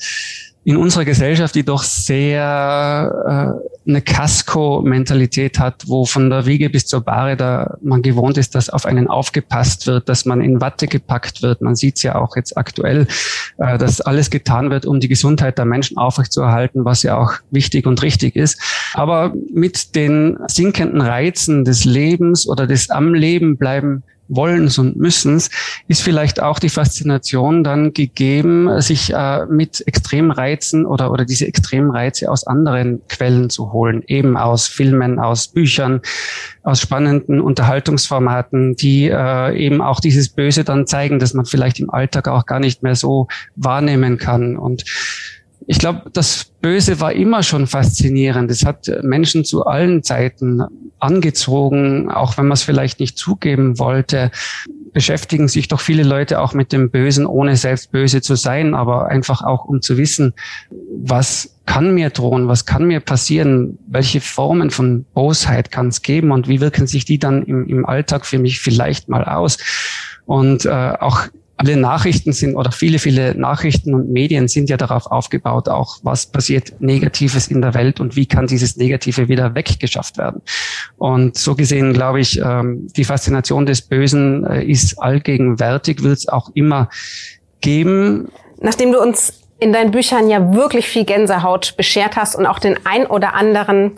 in unserer Gesellschaft, die doch sehr äh, eine Casco-Mentalität hat, wo von der Wiege bis zur Bahre da man gewohnt ist, dass auf einen aufgepasst wird, dass man in Watte gepackt wird. Man sieht es ja auch jetzt aktuell, äh, dass alles getan wird, um die Gesundheit der Menschen aufrechtzuerhalten, was ja auch wichtig und richtig ist. Aber mit den sinkenden Reizen des Lebens oder des am Leben bleiben Wollens und Müssens ist vielleicht auch die Faszination dann gegeben, sich äh, mit Extremreizen oder, oder diese Extremreize aus anderen Quellen zu holen, eben aus Filmen, aus Büchern, aus spannenden Unterhaltungsformaten, die äh, eben auch dieses Böse dann zeigen, dass man vielleicht im Alltag auch gar nicht mehr so wahrnehmen kann. Und ich glaube, das Böse war immer schon faszinierend. Es hat Menschen zu allen Zeiten angezogen, auch wenn man es vielleicht nicht zugeben wollte. Beschäftigen sich doch viele Leute auch mit dem Bösen, ohne selbst böse zu sein, aber einfach auch um zu wissen, was kann mir drohen, was kann mir passieren, welche Formen von Bosheit kann es geben und wie wirken sich die dann im, im Alltag für mich vielleicht mal aus. Und äh, auch alle Nachrichten sind oder viele, viele Nachrichten und Medien sind ja darauf aufgebaut, auch was passiert Negatives in der Welt und wie kann dieses Negative wieder weggeschafft werden. Und so gesehen glaube ich, ähm, die Faszination des Bösen äh, ist allgegenwärtig, wird es auch immer geben. Nachdem du uns in deinen Büchern ja wirklich viel Gänsehaut beschert hast und auch den ein oder anderen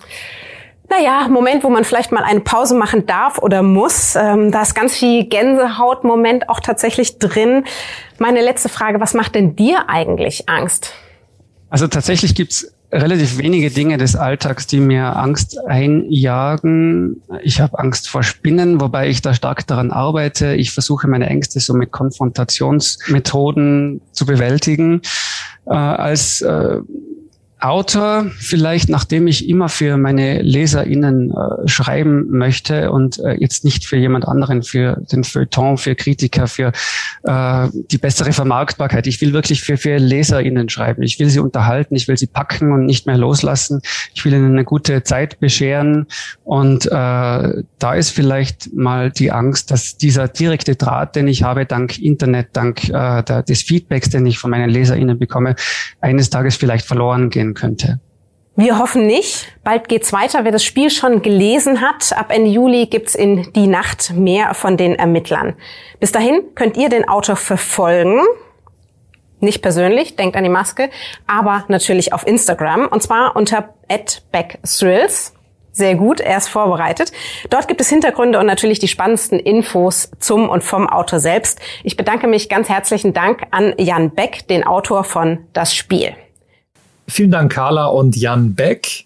naja, Moment, wo man vielleicht mal eine Pause machen darf oder muss. Ähm, da ist ganz viel Gänsehaut-Moment auch tatsächlich drin. Meine letzte Frage, was macht denn dir eigentlich Angst? Also tatsächlich gibt's relativ wenige Dinge des Alltags, die mir Angst einjagen. Ich habe Angst vor Spinnen, wobei ich da stark daran arbeite. Ich versuche meine Ängste so mit Konfrontationsmethoden zu bewältigen. Äh, als äh, Autor, vielleicht nachdem ich immer für meine LeserInnen äh, schreiben möchte und äh, jetzt nicht für jemand anderen, für den Feuilleton, für Kritiker, für äh, die bessere Vermarktbarkeit. Ich will wirklich für, für LeserInnen schreiben. Ich will sie unterhalten, ich will sie packen und nicht mehr loslassen. Ich will ihnen eine gute Zeit bescheren. Und äh, da ist vielleicht mal die Angst, dass dieser direkte Draht, den ich habe, dank Internet, dank äh, der, des Feedbacks, den ich von meinen LeserInnen bekomme, eines Tages vielleicht verloren gehen könnte. Wir hoffen nicht. Bald geht's weiter. Wer das Spiel schon gelesen hat, ab Ende Juli gibt's in Die Nacht mehr von den Ermittlern. Bis dahin könnt ihr den Autor verfolgen. Nicht persönlich, denkt an die Maske, aber natürlich auf Instagram und zwar unter @backthrills. Sehr gut, er ist vorbereitet. Dort gibt es Hintergründe und natürlich die spannendsten Infos zum und vom Autor selbst. Ich bedanke mich ganz herzlichen Dank an Jan Beck, den Autor von Das Spiel. Vielen Dank, Carla und Jan Beck.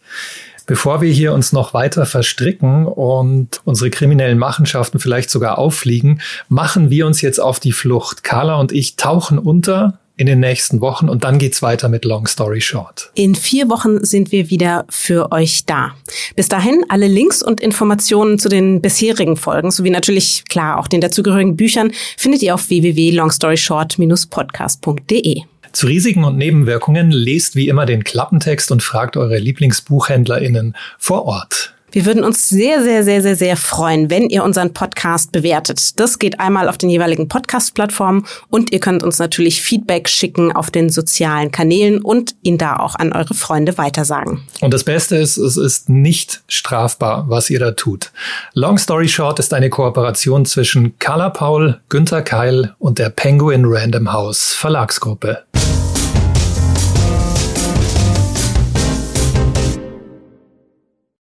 Bevor wir hier uns noch weiter verstricken und unsere kriminellen Machenschaften vielleicht sogar auffliegen, machen wir uns jetzt auf die Flucht. Carla und ich tauchen unter in den nächsten Wochen und dann geht's weiter mit Long Story Short. In vier Wochen sind wir wieder für euch da. Bis dahin alle Links und Informationen zu den bisherigen Folgen sowie natürlich klar auch den dazugehörigen Büchern findet ihr auf www.longstoryshort-podcast.de. Zu Risiken und Nebenwirkungen lest wie immer den Klappentext und fragt eure Lieblingsbuchhändlerinnen vor Ort. Wir würden uns sehr, sehr, sehr, sehr, sehr freuen, wenn ihr unseren Podcast bewertet. Das geht einmal auf den jeweiligen Podcast-Plattformen und ihr könnt uns natürlich Feedback schicken auf den sozialen Kanälen und ihn da auch an eure Freunde weitersagen. Und das Beste ist, es ist nicht strafbar, was ihr da tut. Long Story Short ist eine Kooperation zwischen Carla Paul, Günther Keil und der Penguin Random House Verlagsgruppe.